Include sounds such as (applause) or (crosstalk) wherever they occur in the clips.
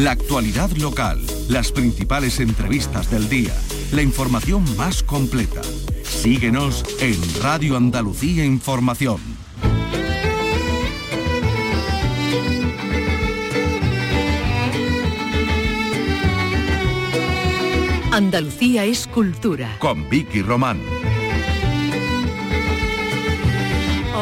La actualidad local, las principales entrevistas del día, la información más completa. Síguenos en Radio Andalucía Información. Andalucía es cultura. Con Vicky Román.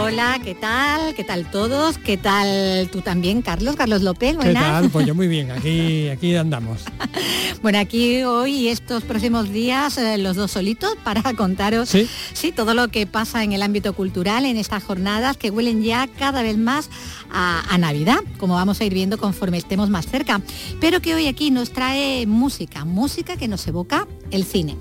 Hola, ¿qué tal? ¿Qué tal todos? ¿Qué tal tú también, Carlos? Carlos López, ¿Qué tal? Pues yo muy bien, (laughs) aquí, aquí andamos. (laughs) bueno, aquí hoy y estos próximos días, eh, los dos solitos, para (laughs) contaros ¿Sí? todo lo que pasa en el ámbito cultural en estas jornadas que huelen ya cada vez más a, a Navidad, como vamos a ir viendo conforme estemos más cerca. Pero que hoy aquí nos trae música, música que nos evoca el cine.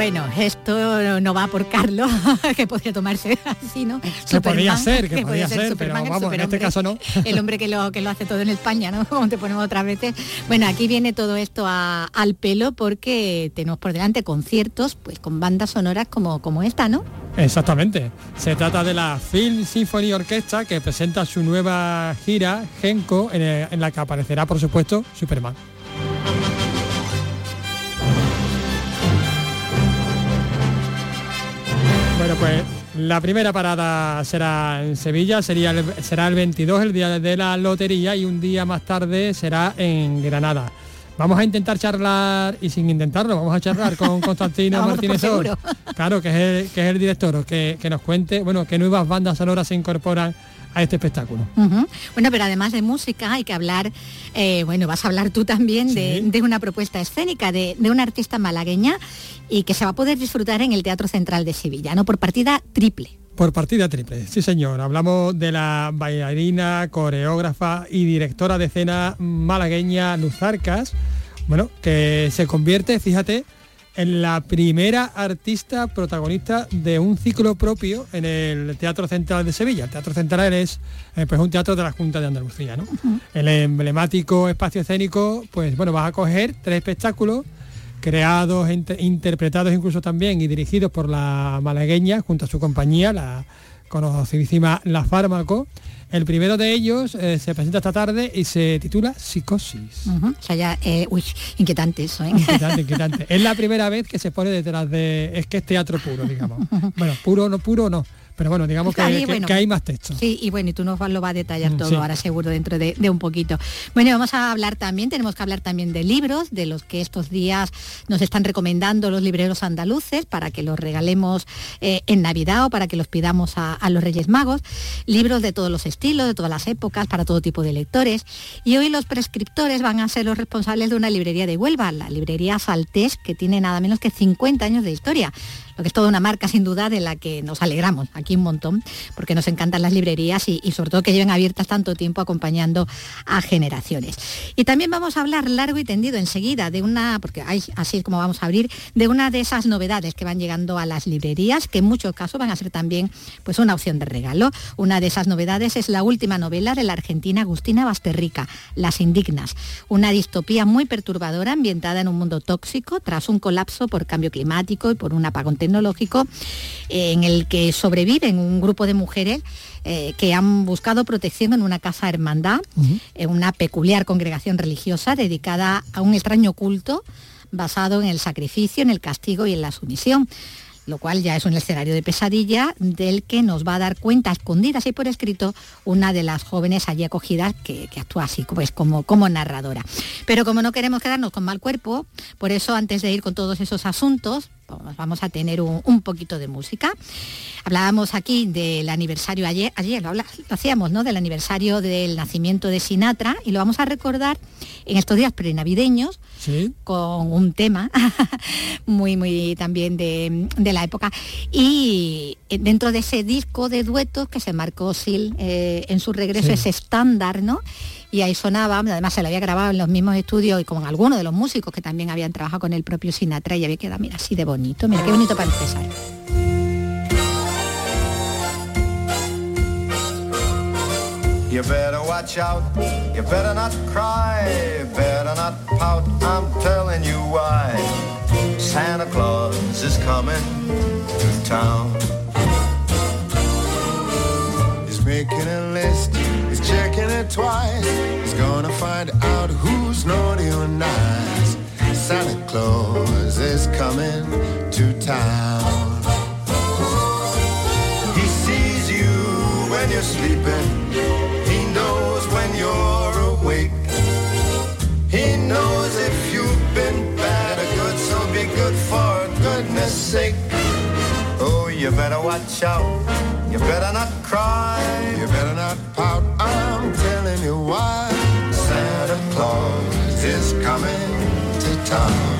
Bueno, esto no va por Carlos, (laughs) que podría tomarse (laughs) así, ¿no? Que podría ser, que, (laughs) podría ser, pero vamos, en este caso no. El hombre que lo, que lo hace todo en España, ¿no? Como te ponemos otras veces. Bueno, aquí viene todo esto al pelo porque tenemos por delante conciertos pues con bandas sonoras como, como esta, ¿no? Exactamente. Se trata de la Film Symphony Orchestra que presenta su nueva gira, Genko, en la que aparecerá, por supuesto, Superman. Pues la primera parada será en Sevilla, sería será el 22, el día de la lotería, y un día más tarde será en Granada. Vamos a intentar charlar, y sin intentarlo, vamos a charlar con (laughs) Constantino Martínez claro, que es el, que es el director, que, que nos cuente, bueno, qué nuevas bandas sonoras se incorporan a este espectáculo. Bueno, pero además de música hay que hablar, eh, bueno, vas a hablar tú también de, una propuesta escénica de, de, una artista malagueña y que se va a poder disfrutar en el Teatro Central de Sevilla, ¿no? Por partida triple. Por partida triple, sí señor. Hablamos de la bailarina, coreógrafa y directora de escena malagueña Luz Arcas, bueno, que se convierte, fíjate, en la primera artista protagonista de un ciclo propio en el Teatro Central de Sevilla. El Teatro Central es eh, pues un teatro de la Junta de Andalucía. ¿no? El emblemático espacio escénico, pues bueno, va a coger tres espectáculos creados, interpretados incluso también y dirigidos por la malagueña junto a su compañía, la conocidísima La Fármaco, el primero de ellos eh, se presenta esta tarde y se titula Psicosis. O sea, ya, eh, uy, inquietante eso, ¿eh? Inquietante, inquietante. es la (laughs) primera vez que se pone detrás de... Es que es teatro puro, digamos. (laughs) Bueno, puro, no puro, no pero bueno, digamos que, hay más texto. Sí, y bueno, y tú nos lo vas a detallar mm, todo ahora seguro dentro de, un poquito. Bueno, vamos a hablar también, tenemos que hablar también de libros, de los que estos días nos están recomendando los libreros andaluces para que los regalemos eh, en Navidad o para que los pidamos a, los Reyes Magos. Libros de todos los estilos, de todas las épocas, para todo tipo de lectores. Y hoy los prescriptores van a ser los responsables de una librería de Huelva, la librería Saltés, que tiene nada menos que 50 años de historia que es toda una marca sin duda de la que nos alegramos aquí un montón, porque nos encantan las librerías y, sobre todo que lleven abiertas tanto tiempo acompañando a generaciones. Y también vamos a hablar largo y tendido enseguida de una, porque así es como vamos a abrir, de una de esas novedades que van llegando a las librerías, que en muchos casos van a ser también pues una opción de regalo. Una de esas novedades es la última novela de la argentina Agustina Basterrica, Las Indignas, una distopía muy perturbadora ambientada en un mundo tóxico tras un colapso por cambio climático y por un apagón tecnológico eh, en el que sobreviven un grupo de mujeres eh, que han buscado protección en una casa hermandad, en una peculiar congregación religiosa dedicada a un extraño culto basado en el sacrificio, en el castigo y en la sumisión lo cual ya es un escenario de pesadilla del que nos va a dar cuenta escondidas y por escrito una de las jóvenes allí acogidas que, actúa así pues como, como narradora. Pero como no queremos quedarnos con mal cuerpo, por eso antes de ir con todos esos asuntos, pues vamos a tener un, poquito de música. Hablábamos aquí del aniversario ayer, ayer lo, hacíamos, ¿no? Del aniversario del nacimiento de Sinatra y lo vamos a recordar en estos días prenavideños con un tema (laughs) muy, muy también de, la época. Y dentro de ese disco de duetos que se marcó Sil eh, en su regreso, ese estándar, ¿no? Y ahí sonaba, además se lo había grabado en los mismos estudios y con algunos de los músicos que también habían trabajado con el propio Sinatra y había quedado, mira, así de bonito, mira qué bonito para empezar. Telling you why. coming to town. Twice. He's gonna find out who's naughty or nice. Santa Claus is coming to town. He sees you when you're sleeping. He knows when you're awake. He knows if you've been bad or good, so be good for goodness sake. Oh, you better watch out. You better not cry. You better not pout. You why. Santa Claus is coming to town.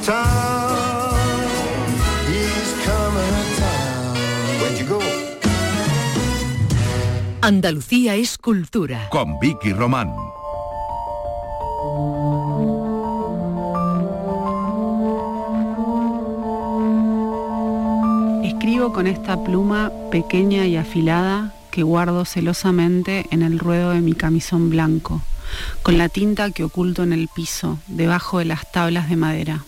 Coming to town. He's coming to town. Where'd you go? Andalucía es cultura. Con Vicky Román. Escribo con esta pluma pequeña y afilada que guardo celosamente en el ruedo de mi camisón blanco, con la tinta que oculto en el piso, debajo de las tablas de madera,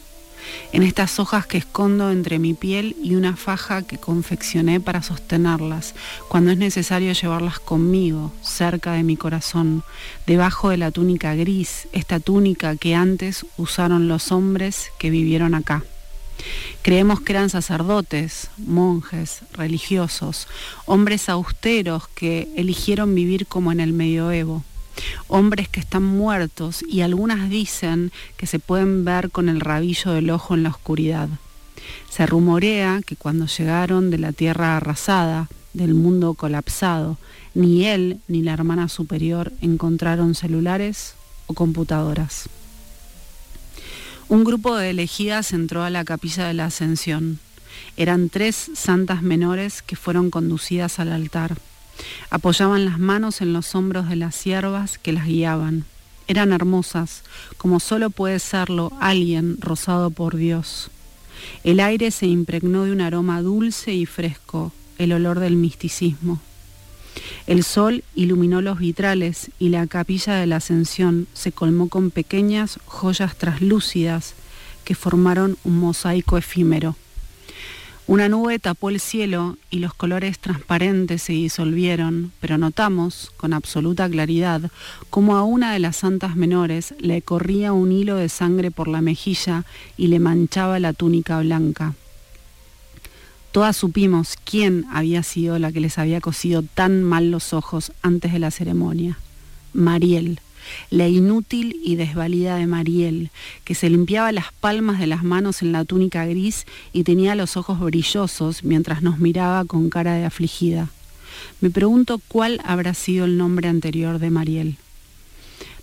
en estas hojas que escondo entre mi piel y una faja que confeccioné para sostenerlas, cuando es necesario llevarlas conmigo, cerca de mi corazón, debajo de la túnica gris, esta túnica que antes usaron los hombres que vivieron acá. Creemos que eran sacerdotes, monjes, religiosos, hombres austeros que eligieron vivir como en el medioevo, hombres que están muertos y algunas dicen que se pueden ver con el rabillo del ojo en la oscuridad. Se rumorea que cuando llegaron de la tierra arrasada, del mundo colapsado, ni él ni la hermana superior encontraron celulares o computadoras. Un grupo de elegidas entró a la capilla de la Ascensión. Eran tres santas menores que fueron conducidas al altar. Apoyaban las manos en los hombros de las siervas que las guiaban. Eran hermosas, como solo puede serlo alguien rozado por Dios. El aire se impregnó de un aroma dulce y fresco, el olor del misticismo. El sol iluminó los vitrales y la capilla de la Ascensión se colmó con pequeñas joyas traslúcidas que formaron un mosaico efímero. Una nube tapó el cielo y los colores transparentes se disolvieron, pero notamos con absoluta claridad cómo a una de las santas menores le corría un hilo de sangre por la mejilla y le manchaba la túnica blanca. Todas supimos quién había sido la que les había cosido tan mal los ojos antes de la ceremonia. Mariel, la inútil y desvalida de Mariel, que se limpiaba las palmas de las manos en la túnica gris y tenía los ojos brillosos mientras nos miraba con cara de afligida. Me pregunto cuál habrá sido el nombre anterior de Mariel.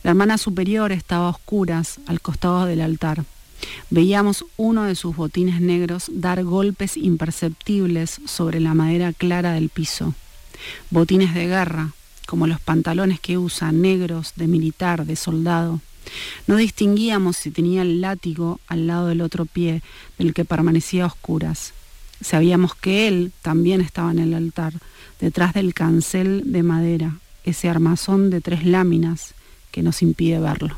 La hermana superior estaba a oscuras, al costado del altar. Veíamos uno de sus botines negros dar golpes imperceptibles sobre la madera clara del piso. Botines de guerra, como los pantalones que usa, negros, de militar, de soldado. No distinguíamos si tenía el látigo al lado del otro pie, del que permanecía a oscuras. Sabíamos que él también estaba en el altar, detrás del cancel de madera, ese armazón de tres láminas que nos impide verlo.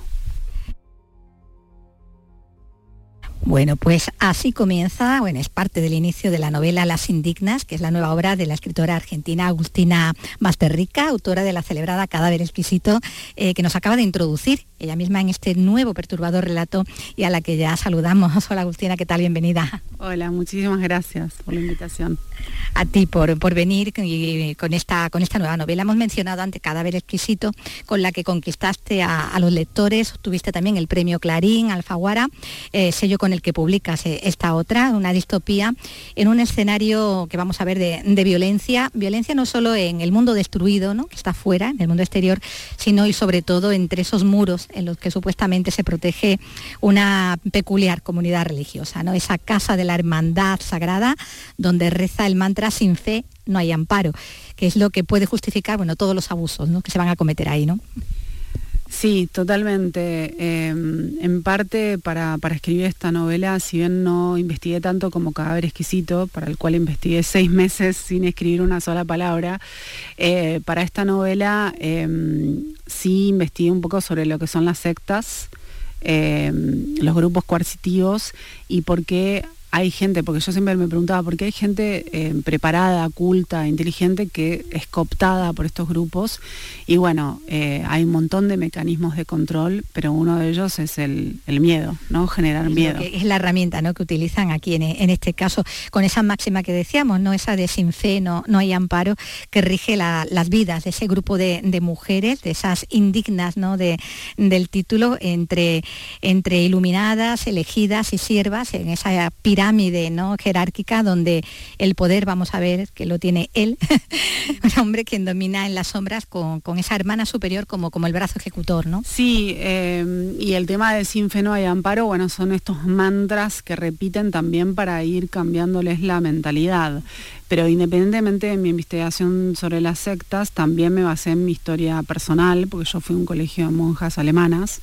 Bueno, pues así comienza, bueno, es parte del inicio de la novela Las Indignas, que es la nueva obra de la escritora argentina Agustina Masterrica, autora de la celebrada Cadáver Exquisito, eh, que nos acaba de introducir ella misma en este nuevo perturbador relato y a la que ya saludamos. (laughs) Hola Agustina, ¿qué tal? Bienvenida. Hola, muchísimas gracias por la invitación. A ti por, por venir con esta, con esta nueva novela. Hemos mencionado ante Cadáver Exquisito, con la que conquistaste a, los lectores, tuviste también el premio Clarín, Alfaguara, eh, sello con el que publicas eh, esta otra, una distopía, en un escenario que vamos a ver de, violencia, violencia no solo en el mundo destruido, ¿no? que está fuera, en el mundo exterior, sino y sobre todo entre esos muros en los que supuestamente se protege una peculiar comunidad religiosa, ¿no? esa casa de la hermandad sagrada donde reza el mantra sin fe no hay amparo, que es lo que puede justificar bueno, todos los abusos ¿no? que se van a cometer ahí. ¿no? Sí, totalmente. Em, en parte para, escribir esta novela, si bien no investigué tanto como Cadáver Exquisito, para el cual investigué (laughs) seis meses sin escribir una sola palabra, eh, para esta novela em, sí investigué un poco sobre lo que son las sectas, em, los grupos coercitivos y por qué hay gente, porque yo siempre me preguntaba, ¿por qué hay gente eh, preparada, culta, inteligente que es cooptada por estos grupos? Y bueno, eh, hay un montón de mecanismos de control, pero uno de ellos es el, miedo, ¿no? Generar miedo. Es la herramienta ¿no? que utilizan aquí en, este caso, con esa máxima que decíamos, ¿no? Esa de sin fe no, no hay amparo, que rige las vidas de ese grupo de, mujeres, de esas indignas ¿no? de, del título, entre, entre iluminadas, elegidas y siervas, en esa pirámide pirámide ¿no? jerárquica donde el poder, vamos a ver, que lo tiene él, (laughs) un hombre quien domina en las sombras con, esa hermana superior como, como el brazo ejecutor, ¿no? Sí, eh, y el tema de sin fe no hay amparo, bueno, son estos mantras que repiten también para ir cambiándoles la mentalidad. Pero independientemente de mi investigación sobre las sectas, también me basé en mi historia personal, porque yo fui a un colegio de monjas alemanas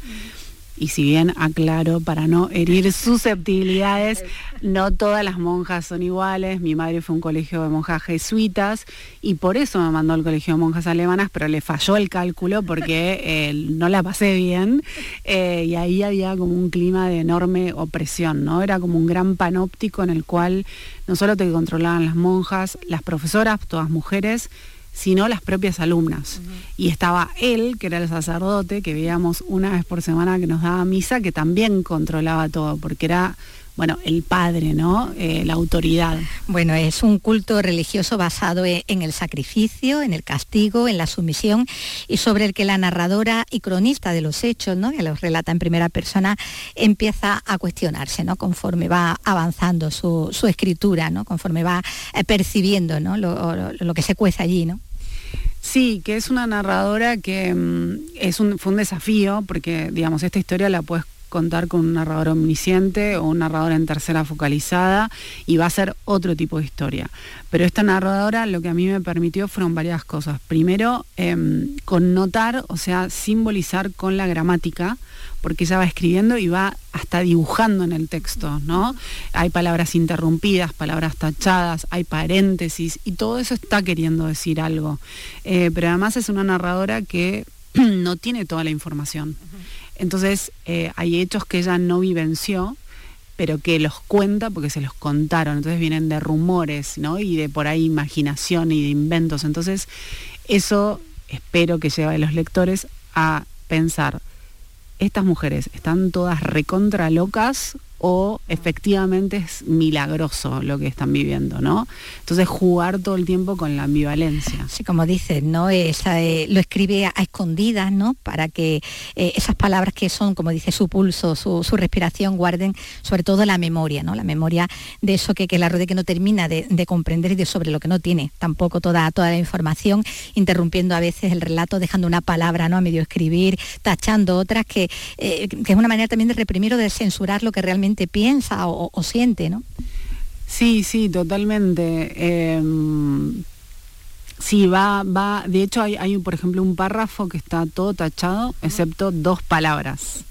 y si bien aclaro para no herir (laughs) susceptibilidades, no todas las monjas son iguales. Mi madre fue un colegio de monjas jesuitas y por eso me mandó al colegio de monjas alemanas, pero le falló el cálculo porque (laughs) eh, no la pasé bien eh, y ahí había como un clima de enorme opresión, ¿no? Era como un gran panóptico en el cual no solo te controlaban las monjas, las profesoras, todas mujeres, sino las propias alumnas. Y estaba él, que era el sacerdote, que veíamos una vez por semana que nos daba misa, que también controlaba todo, porque era bueno, el padre, ¿no? Eh, la autoridad. Bueno, es un culto religioso basado e, en el sacrificio, en el castigo, en la sumisión y sobre el que la narradora y cronista de los hechos, ¿no? que los relata en primera persona, empieza a cuestionarse, ¿no? conforme va avanzando su, escritura, ¿no? conforme va eh, percibiendo ¿no? lo, que se cuece allí. ¿no? Sí, que es una narradora que mm, es un, fue un desafío, porque digamos, esta historia la puedes contar con un narrador omnisciente o un narrador en tercera focalizada y va a ser otro tipo de historia. Pero esta narradora lo que a mí me permitió fueron varias cosas. Primero, eh, connotar, o sea, simbolizar con la gramática, porque ella va escribiendo y va hasta dibujando en el texto, ¿no? Hay palabras interrumpidas, palabras tachadas, hay paréntesis y todo eso está queriendo decir algo. Eh, pero además es una narradora que (clears throat) no tiene toda la información. Entonces eh, hay hechos que ella no vivenció, pero que los cuenta porque se los contaron. Entonces vienen de rumores, ¿no? Y de por ahí imaginación y de inventos. Entonces eso espero que lleve a los lectores a pensar, estas mujeres están todas recontra locas o efectivamente es milagroso lo que están viviendo, ¿no? Entonces jugar todo el tiempo con la ambivalencia. Sí, como dices, ¿no? Esa, eh, lo escribe a, escondidas, ¿no? Para que eh, esas palabras que son, como dice, su pulso, su, respiración, guarden sobre todo la memoria, ¿no? La memoria de eso que, que la rodea que no termina de, comprender y de sobre lo que no tiene tampoco toda, toda la información, interrumpiendo a veces el relato, dejando una palabra, ¿no? A medio escribir, tachando otras, que, eh, que es una manera también de reprimir o de censurar lo que realmente piensa o, siente, ¿no? Sí, sí, totalmente. Em, sí, va, va, de hecho hay, hay, por ejemplo, un párrafo que está todo tachado, excepto dos palabras.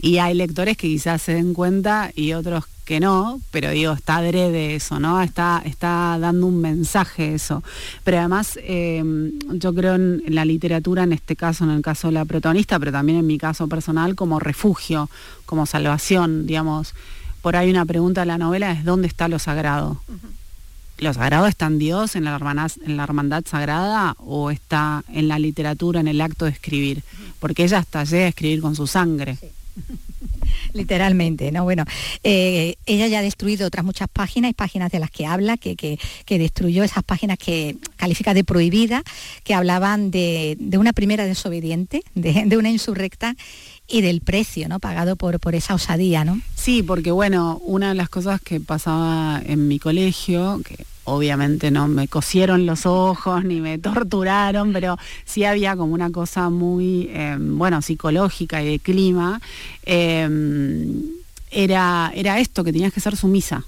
Y hay lectores que quizás se den cuenta y otros que no, pero digo, está adrede eso, ¿no? Está, está dando un mensaje eso. Pero además, em, yo creo en, la literatura, en este caso, en el caso de la protagonista, pero también en mi caso personal, como refugio, como salvación, digamos por ahí una pregunta de la novela es ¿dónde está lo sagrado? ¿Lo sagrado está en Dios, en la, hermandad, en la hermandad sagrada o está en la literatura, en el acto de escribir? Porque ella hasta llega a escribir con su sangre. (laughs) (laughs) literalmente, ¿no? Bueno, eh, ella ya ha destruido otras muchas páginas, y páginas de las que habla, que, que, destruyó esas páginas que califica de prohibida, que hablaban de, una primera desobediente, de, una insurrecta y del precio ¿no? pagado por, por esa osadía, ¿no? Sí, porque bueno, una de las cosas que pasaba en mi colegio, que obviamente no me cosieron los ojos ni me torturaron, pero sí había como una cosa muy, em, bueno, psicológica y de clima. Em, era, era esto, que tenías que ser sumisa.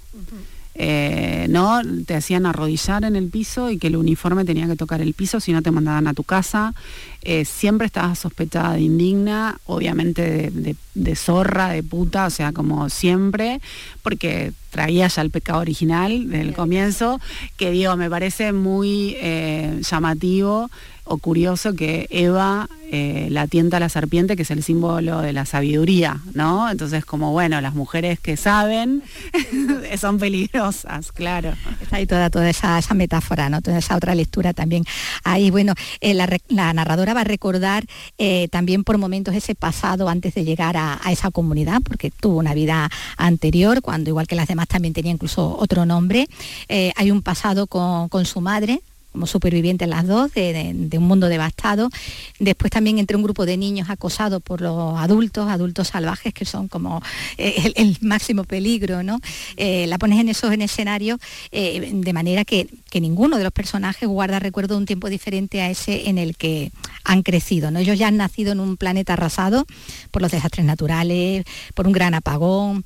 Eh, no te hacían arrodillar en el piso y que el uniforme tenía que tocar el piso si no te mandaban a tu casa. Eh, siempre estabas sospechada de indigna, obviamente de, zorra, de puta, o sea, como siempre, porque traía ya el pecado original del comienzo, que digo, me parece muy eh, llamativo o curioso que Eva eh, la tienta a la serpiente, que es el símbolo de la sabiduría, ¿no? Entonces, como bueno, las mujeres que saben (laughs) son peligrosas, claro. Está ahí toda, toda esa, metáfora, ¿no? Toda esa otra lectura también. Ahí, bueno, eh, la, narradora va a recordar eh, también por momentos ese pasado antes de llegar a, esa comunidad, porque tuvo una vida anterior, cuando igual que las demás también tenía incluso otro nombre. hay un pasado con, con su madre, como supervivientes las dos, de, un mundo devastado. Después también entre un grupo de niños acosados por los adultos, adultos salvajes, que son como eh, el, máximo peligro, ¿no? Eh, la pones en esos en escenarios eh, de manera que, ninguno de los personajes guarda recuerdo de un tiempo diferente a ese en el que han crecido. ¿no? Ellos ya han nacido en un planeta arrasado por los desastres naturales, por un gran apagón,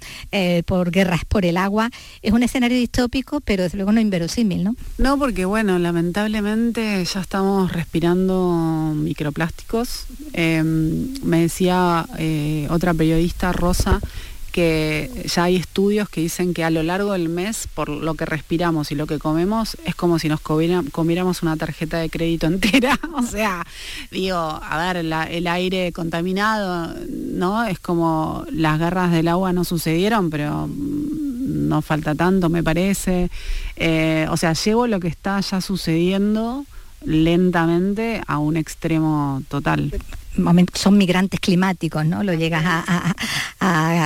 por guerras por el agua. Es un escenario distópico, pero desde luego no inverosímil, ¿no? No, porque bueno, lamentablemente lamentablemente ya estamos respirando microplásticos. Em, me decía eh, otra periodista, Rosa, que ya hay estudios que dicen que a lo largo del mes, por lo que respiramos y lo que comemos, es como si nos comiéramos una tarjeta de crédito (laughs) entera. o sea, digo, a ver, el aire contaminado, ¿no? Es como las garras del agua no sucedieron, pero no falta tanto, me parece. Eh, o sea, llevo lo que está ya sucediendo lentamente a un extremo total son migrantes climáticos, ¿no? Lo llegas a,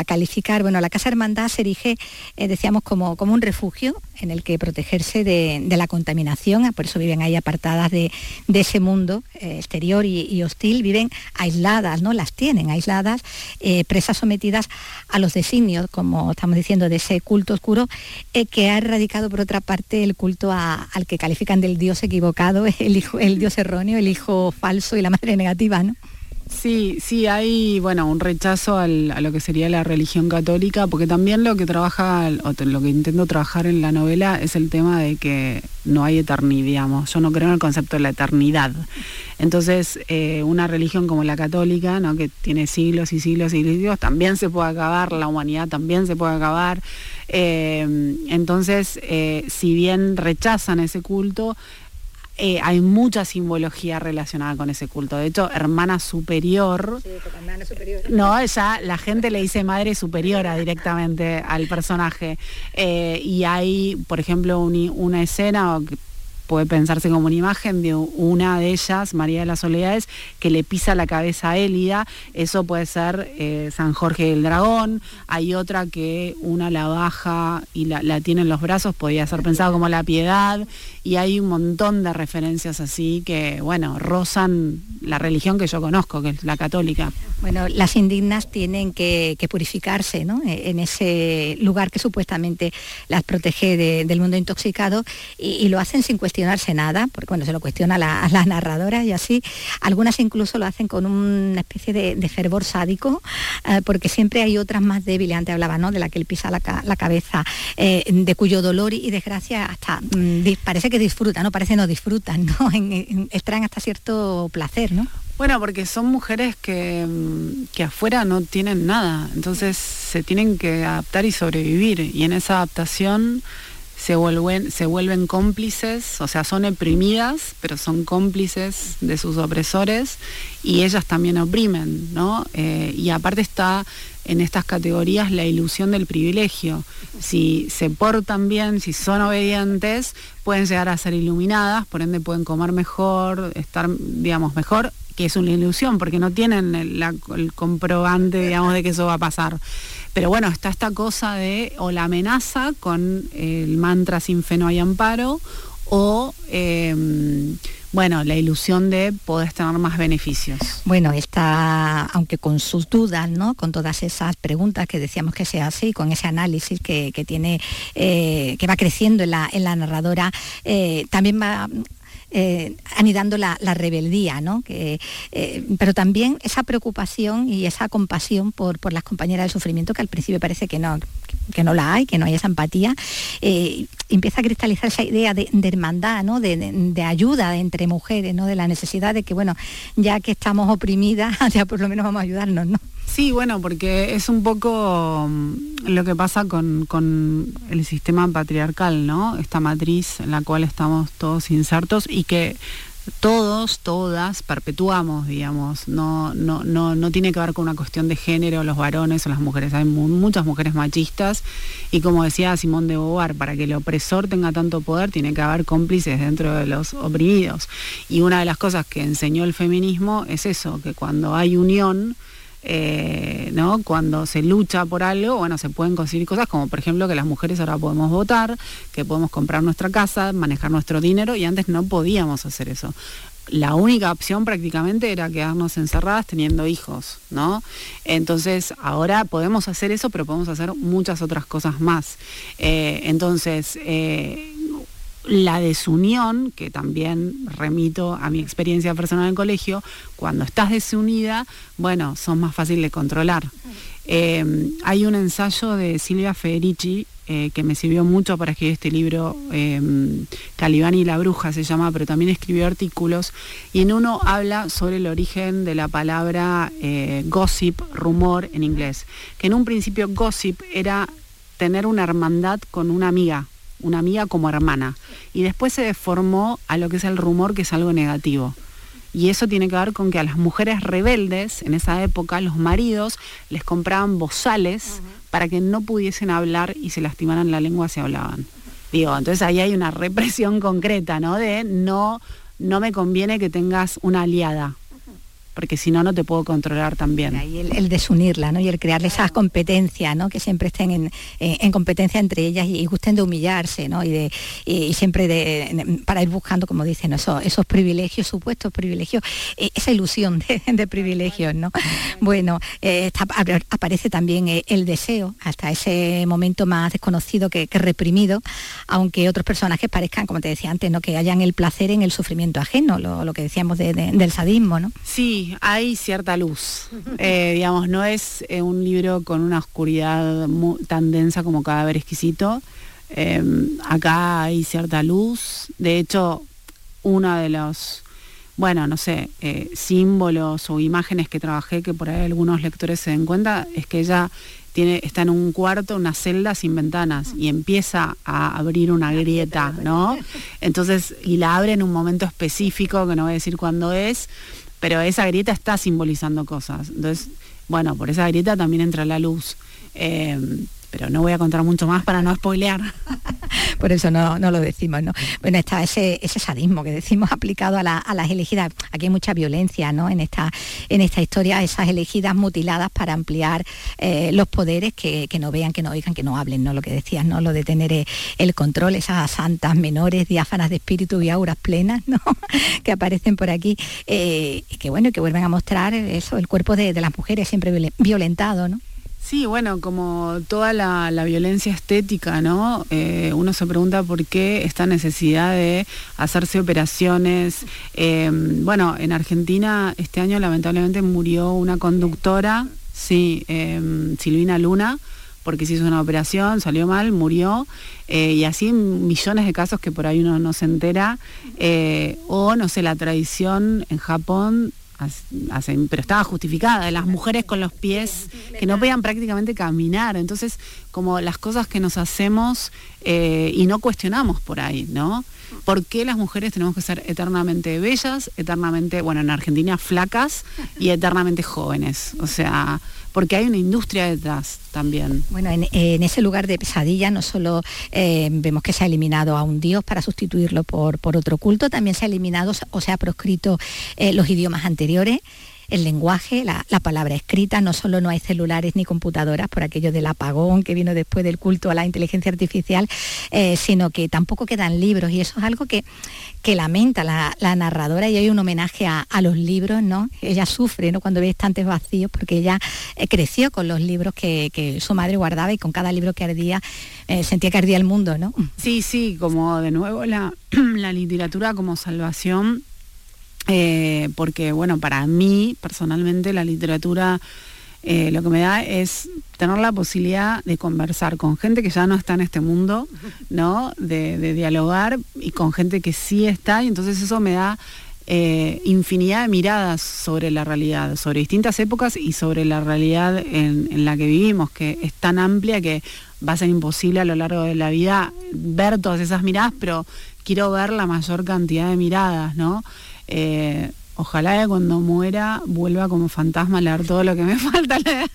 calificar. Bueno, la Casa Hermandad se erige, eh, decíamos, como, como un refugio en el que protegerse de, la contaminación, por eso viven ahí apartadas de, ese mundo eh, exterior y, hostil, viven aisladas, ¿no? Las tienen aisladas, eh, presas sometidas a los designios, como estamos diciendo, de ese culto oscuro, que ha erradicado por otra parte el culto al que califican del dios equivocado, (laughs) el, hijo, el dios erróneo, el hijo falso y la madre negativa, ¿no? Sí, sí, hay bueno un rechazo a lo que sería la religión católica, porque también lo que trabaja, lo que intento trabajar en la novela es el tema de que no hay eternidad, digamos. Yo no creo en el concepto de la eternidad. Entonces, eh, una religión como la católica, ¿no? que tiene siglos y siglos y siglos, también se puede acabar, la humanidad también se puede acabar. Eh, entonces, eh, si bien rechazan ese culto, eh, hay mucha simbología relacionada con ese culto. De hecho, hermana superior. Sí, hermana superior. No, ya la gente le dice madre superiora directamente al personaje. Eh, y hay, por ejemplo, una escena puede pensarse como una imagen de una de ellas, María de las Soledades, que le pisa la cabeza a Élida, eso puede ser eh, San Jorge del Dragón, hay otra que una la baja y la, tiene en los brazos, podría ser pensado como la piedad, y hay un montón de referencias así que, bueno, rozan la religión que yo conozco, que es la católica. Bueno, las indignas tienen que, purificarse ¿no? E, en ese lugar que supuestamente las protege del mundo intoxicado y, lo hacen sin cuestionarse nada, porque bueno, se lo cuestiona a las narradoras y así. Algunas incluso lo hacen con una especie de, fervor sádico, eh, porque siempre hay otras más débiles, antes hablaba ¿no? de la que él pisa la, cabeza, eh, de cuyo dolor y desgracia hasta mm, parece que disfrutan, ¿no? Parece no disfrutan, ¿no? (laughs) extraen hasta cierto placer, ¿no? Bueno, porque son mujeres que, mm, que, afuera no tienen nada, entonces se tienen que adaptar y sobrevivir. Y en esa adaptación se vuelven, se vuelven cómplices, o sea, son oprimidas, pero son cómplices de sus opresores y ellas también oprimen, ¿no? Eh, y aparte está en estas categorías la ilusión del privilegio. Si se portan bien, si son obedientes, pueden llegar a ser iluminadas, por ende pueden comer mejor, estar, digamos, mejor, que es una ilusión, porque no tienen el, comprobante, digamos, de que eso va a pasar. Pero bueno, está esta cosa de o la amenaza con el mantra sin fe no hay amparo o em, bueno, la ilusión de poder tener más beneficios. Bueno, está, aunque con sus dudas, ¿no? Con todas esas preguntas que decíamos que se hace y con ese análisis que, tiene, eh, que va creciendo en la, en la narradora, eh, también va eh, anidando la, rebeldía, ¿no? Que, eh, pero también esa preocupación y esa compasión por, las compañeras del sufrimiento que al principio parece que no, que no la hay, que no hay esa empatía, eh, empieza a cristalizar esa idea de, hermandad, ¿no? de, ayuda entre mujeres, ¿no? de la necesidad de que, bueno, ya que estamos oprimidas, (laughs) ya por lo menos vamos a ayudarnos. ¿no? Sí, bueno, porque es un poco mm, lo que pasa con, el sistema patriarcal, ¿no? Esta matriz en la cual estamos todos insertos y que todos, todas perpetuamos, digamos, no, no, no, no tiene que ver con una cuestión de género, los varones o las mujeres, hay muchas mujeres machistas. Y como decía Simón de Beauvoir, para que el opresor tenga tanto poder tiene que haber cómplices dentro de los oprimidos. Y una de las cosas que enseñó el feminismo es eso, que cuando hay unión, eh, ¿no? Cuando se lucha por algo, bueno, se pueden conseguir cosas como por ejemplo que las mujeres ahora podemos votar, que podemos comprar nuestra casa, manejar nuestro dinero y antes no podíamos hacer eso. La única opción prácticamente era quedarnos encerradas teniendo hijos, ¿no? Entonces ahora podemos hacer eso, pero podemos hacer muchas otras cosas más. Eh, entonces, eh, la desunión, que también remito a mi experiencia personal en colegio, cuando estás desunida, bueno, son más fáciles de controlar. Eh, hay un ensayo de Silvia Federici eh, que me sirvió mucho para escribir este libro, eh, Calibán y la bruja se llama, pero también escribió artículos, y en uno habla sobre el origen de la palabra gossip, rumor en inglés, que en un principio gossip era tener una hermandad con una amiga, una amiga como hermana. Y después se deformó a lo que es el rumor, que es algo negativo. Y eso tiene que ver con que a las mujeres rebeldes, en esa época, los maridos les compraban bozales para que no pudiesen hablar y se lastimaran la lengua si hablaban. Digo, entonces ahí hay una represión concreta, ¿no? De no, no me conviene que tengas una aliada, porque si no, no te puedo controlar también. Y el, desunirla, ¿no? Y el crearle esas competencias, ¿no? Que siempre estén en, competencia entre ellas y, gusten de humillarse, ¿no? Y, de, y, siempre de, para ir buscando, como dicen, esos, esos privilegios, supuestos privilegios, e, esa ilusión de, privilegios, ¿no? Bueno, eh, aparece también eh, el deseo, hasta ese momento más desconocido que, reprimido, aunque otros personajes parezcan, como te decía antes, ¿no? Que hayan el placer en el sufrimiento ajeno, lo, que decíamos del sadismo, ¿no? Sí, hay cierta luz. (laughs) Eh, digamos, no es eh, un libro con una oscuridad tan densa como Cadáver Exquisito. Em, acá hay cierta luz. De hecho, uno de los, bueno, no sé, eh, símbolos o imágenes que trabajé que por ahí algunos lectores se den cuenta es que ella tiene, está en un cuarto, una celda sin ventanas y empieza a abrir una grieta, ¿no? Entonces, y la abre en un momento específico, que no voy a decir cuándo es, pero esa grieta está simbolizando cosas. Entonces, bueno, por esa grieta también entra la luz. Eh, pero no voy a contar mucho más para no spoilear. (laughs) Por eso no, lo decimos, ¿no? Bueno, está ese, ese sadismo que decimos (laughs) aplicado a, las elegidas. Aquí hay mucha violencia, ¿no? En esta, en esta historia, esas elegidas mutiladas para ampliar eh, los poderes, que, no vean, que no oigan, que no hablen, ¿no? Lo que decías, ¿no? Lo de tener eh, el control, esas santas menores, diáfanas de espíritu y auras plenas, ¿no? (laughs) que aparecen por aquí. Eh, y que bueno, que vuelven a mostrar eso, el cuerpo de, de las mujeres siempre violentado, ¿no? Sí, bueno, como toda la, violencia estética, ¿no? Eh, uno se pregunta por qué esta necesidad de hacerse operaciones. Em, bueno, en Argentina este año lamentablemente murió una conductora, sí, em, Silvina Luna, porque se hizo una operación, salió mal, murió, eh, y así millones de casos que por ahí uno no se entera, eh, o no sé, la tradición en Japón pero estaba justificada, las mujeres con los pies que no podían prácticamente caminar, entonces como las cosas que nos hacemos eh, y no cuestionamos por ahí, ¿no? ¿Por qué las mujeres tenemos que ser eternamente bellas, eternamente, bueno, en Argentina flacas y eternamente jóvenes? O sea, porque hay una industria detrás también. Bueno, en, ese lugar de pesadilla no solo eh, vemos que se ha eliminado a un dios para sustituirlo por, otro culto, también se ha eliminado o se ha proscrito eh, los idiomas anteriores el lenguaje, la, palabra escrita, no solo no hay celulares ni computadoras por aquello del apagón que vino después del culto a la inteligencia artificial, eh, sino que tampoco quedan libros y eso es algo que, que lamenta la, narradora y hay un homenaje a, los libros, ¿no? Ella sufre ¿no? cuando ve estantes vacíos porque ella eh, creció con los libros que, su madre guardaba y con cada libro que ardía eh, sentía que ardía el mundo, ¿no? Sí, sí, como de nuevo la, (clears throat) la literatura como salvación eh, porque bueno, para mí personalmente la literatura eh, lo que me da es tener la posibilidad de conversar con gente que ya no está en este mundo, ¿no? De, dialogar y con gente que sí está, y entonces eso me da eh, infinidad de miradas sobre la realidad, sobre distintas épocas y sobre la realidad en, en, la que vivimos, que es tan amplia que va a ser imposible a lo largo de la vida ver todas esas miradas, pero quiero ver la mayor cantidad de miradas, ¿no? Eh, ojalá cuando muera vuelva como fantasma a leer todo lo que me (laughs) falta leer.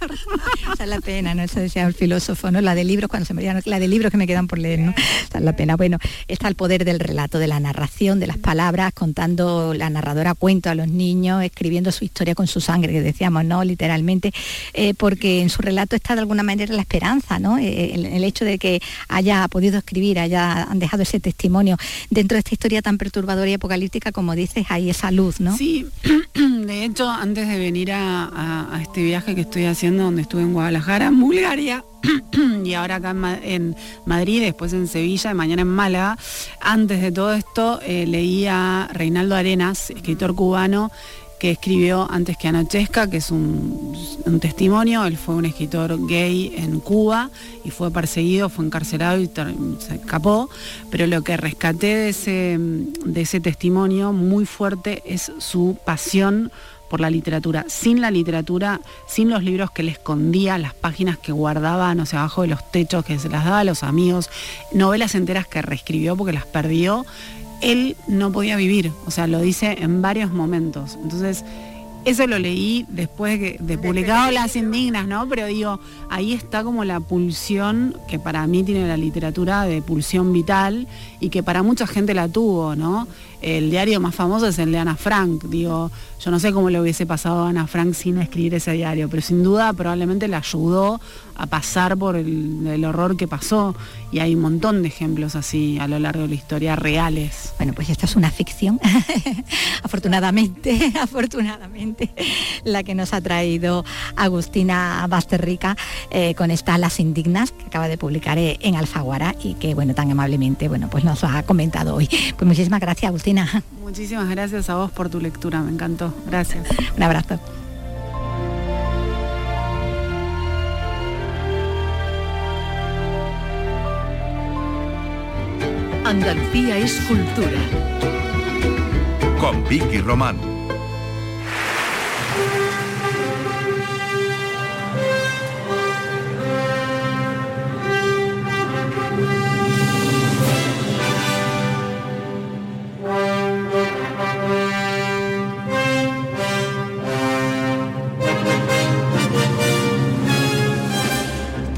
Esa es la pena, ¿no? Eso decía el filósofo, ¿no? La de libros, cuando se me la de libros que me quedan por leer, ¿no? Esa es la pena. Bueno, está el poder del relato, de la narración, de las palabras, contando, la narradora cuento a los niños, escribiendo su historia con su sangre, que decíamos, ¿no? Literalmente, eh, porque en su relato está de alguna manera la esperanza, ¿no? Eh, el, hecho de que haya podido escribir, haya han dejado ese testimonio dentro de esta historia tan perturbadora y apocalíptica, como dices, hay esa luz, ¿no? Sí, (clears throat) de hecho, antes de venir a, este viaje que estoy haciendo, donde estuve en Guadalajara, en Bulgaria, (clears throat) y ahora acá en, Madrid, después en Sevilla y mañana en Málaga, antes de todo esto eh, leí a Reinaldo Arenas, escritor cubano, que escribió antes que Anochezca, que es un, testimonio. Él fue un escritor gay en Cuba y fue perseguido, fue encarcelado y se escapó. Pero lo que rescaté de ese, de ese testimonio muy fuerte es su pasión por la literatura. Sin la literatura, sin los libros que le escondía, las páginas que guardaba, no sé, abajo de los techos que se las daba a los amigos, novelas enteras que reescribió porque las perdió él no podía vivir, o sea, lo dice en varios momentos. Entonces, eso lo leí después de, de publicado Las Indignas, ¿no? Pero digo, ahí está como la pulsión que para mí tiene la literatura de pulsión vital y que para mucha gente la tuvo, ¿no? El diario más famoso es el de Ana Frank, digo, yo no sé cómo le hubiese pasado a Ana Frank sin escribir ese diario, pero sin duda probablemente le ayudó a pasar por el, horror que pasó y hay un montón de ejemplos así a lo largo de la historia reales. Bueno, pues esta es una ficción, (laughs) afortunadamente, (laughs) afortunadamente, la que nos ha traído Agustina Basterrica eh, con esta Las Indignas que acaba de publicar eh, en Alfaguara y que, bueno, tan amablemente, bueno, pues nos ha comentado hoy. Pues muchísimas gracias, Agustina. Muchísimas gracias a vos por tu lectura, me encantó. Gracias. Un abrazo. Andalucía es cultura. Con Vicky Román.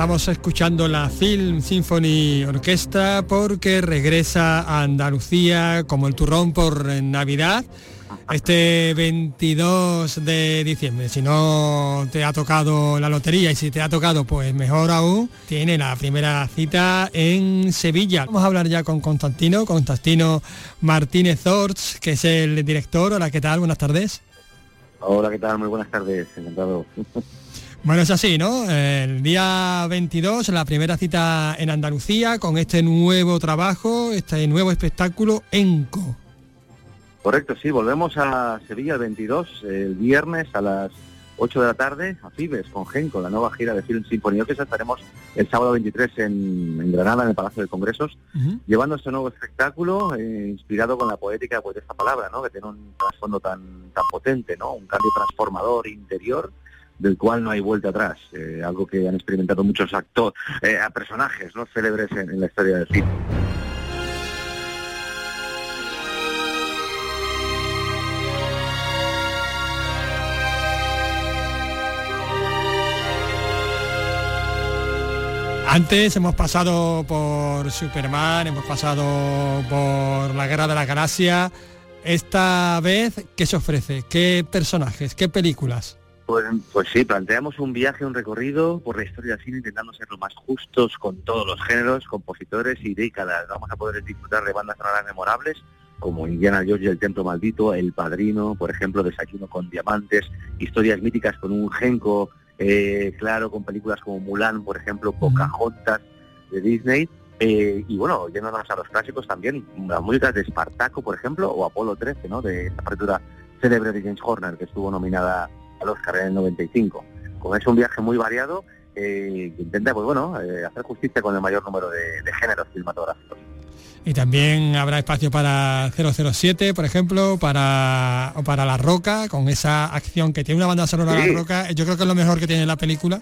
Estamos escuchando la Film Symphony Orquesta porque regresa a Andalucía como el turrón por Navidad este 22 de diciembre. Si no te ha tocado la lotería y si te ha tocado, pues mejor aún, tiene la primera cita en Sevilla. Vamos a hablar ya con Constantino, Constantino Martínez Zorts, que es el director. Hola, ¿qué tal? Buenas tardes. Hola, ¿qué tal? Muy buenas tardes, encantado. (laughs) Bueno, es así, ¿no? El día 22, la primera cita en Andalucía con este nuevo trabajo, este nuevo espectáculo ENCO. Correcto, sí, volvemos a Sevilla el 22, el viernes a las 8 de la tarde, a Fibes, con Gen, con la nueva gira de Film Symphony Orchestra. Estaremos el sábado 23 en, en Granada, en el Palacio de Congresos, llevando este nuevo espectáculo eh, inspirado con la poética pues, de esta palabra, ¿no? que tiene un trasfondo tan, tan potente, ¿no? un cambio transformador interior del cual no hay vuelta atrás, eh, algo que han experimentado muchos actores, eh, personajes ¿no? célebres en, en la historia del cine. Antes hemos pasado por Superman, hemos pasado por la Guerra de la Galaxia. Esta vez, ¿qué se ofrece? ¿Qué personajes? ¿Qué películas? Pues, pues sí, planteamos un viaje, un recorrido por la historia del cine intentando ser lo más justos con todos los géneros, compositores y décadas. Vamos a poder disfrutar de bandas sonoras memorables como Indiana Jones y el Templo Maldito, El Padrino, por ejemplo, Desayuno con Diamantes, historias míticas con un genco eh, claro, con películas como Mulan, por ejemplo, Pocahontas de Disney, eh, y bueno, yéndonos a los clásicos también, las músicas de Espartaco, por ejemplo, o Apolo 13, ¿no? De esta partitura célebre de James Horner, que estuvo nominada en el 95. Con es un viaje muy variado eh, que intenta, pues bueno, hacer justicia con el mayor número de, de géneros cinematográficos. Y también habrá espacio para 007, por ejemplo, para, o para La Roca, con esa acción que tiene una banda sonora La Roca. Yo creo que es lo mejor que tiene la película.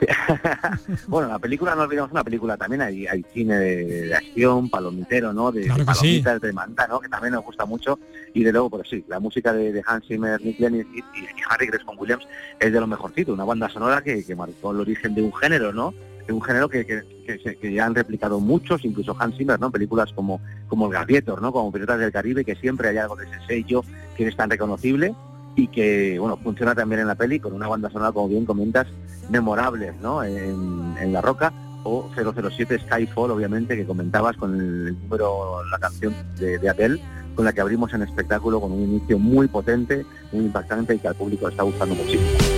(laughs) bueno, la película no olvidemos una película también hay, hay cine de, acción, palomitero, ¿no? De, Claro que palomitas, de manta, ¿no? Que también nos gusta mucho. Y de luego, pues sí, la música de, de Hans Zimmer, Nick Lennon y, Harry Gresson Williams es de lo mejorcito, una banda sonora que, marcó el origen de un género, ¿no? De un género que, que, que, ya han replicado muchos, incluso Hans Zimmer, ¿no? Películas como, como El Gladiator, ¿no? Como Piratas del Caribe, que siempre hay algo de ese sello que es tan reconocible y que, bueno, funciona también en la peli con una banda sonora, como bien comentas, memorables, ¿no? En, en La Roca o 007 Skyfall, obviamente, que comentabas con el número, la canción de, de Adele, con la que abrimos en espectáculo con un inicio muy potente, muy impactante y que al público está gustando muchísimo.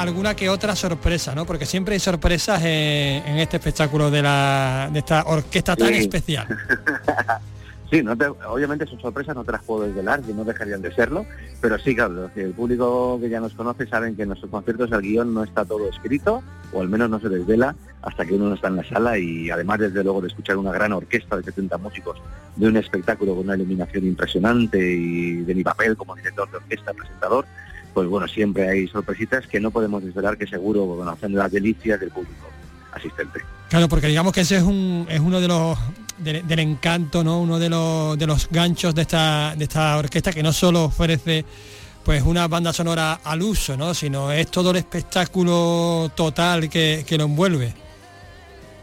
Alguna que otra sorpresa, ¿no? Porque siempre hay sorpresas en, en este espectáculo de, la, de esta orquesta tan Sí. especial. (laughs) Sí, no te- obviamente son sorpresas, no te las puedo desvelar, que no dejarían de serlo, pero sí, claro, el público que ya nos conoce saben que en nuestros conciertos el guion no está todo escrito, o al menos no se desvela hasta que uno no está en la sala y además desde luego de escuchar una gran orquesta de 70 músicos, de un espectáculo con una iluminación impresionante y de mi papel como director de orquesta, presentador, pues bueno, siempre hay sorpresitas que no podemos desvelar que seguro bueno, hacen las delicias del público asistente. Claro, porque digamos que ese es un es uno de los de- del encanto, ¿no? Uno de los de los ganchos de esta de esta orquesta que no solo ofrece pues una banda sonora al uso, ¿no? Sino es todo el espectáculo total que, que lo envuelve.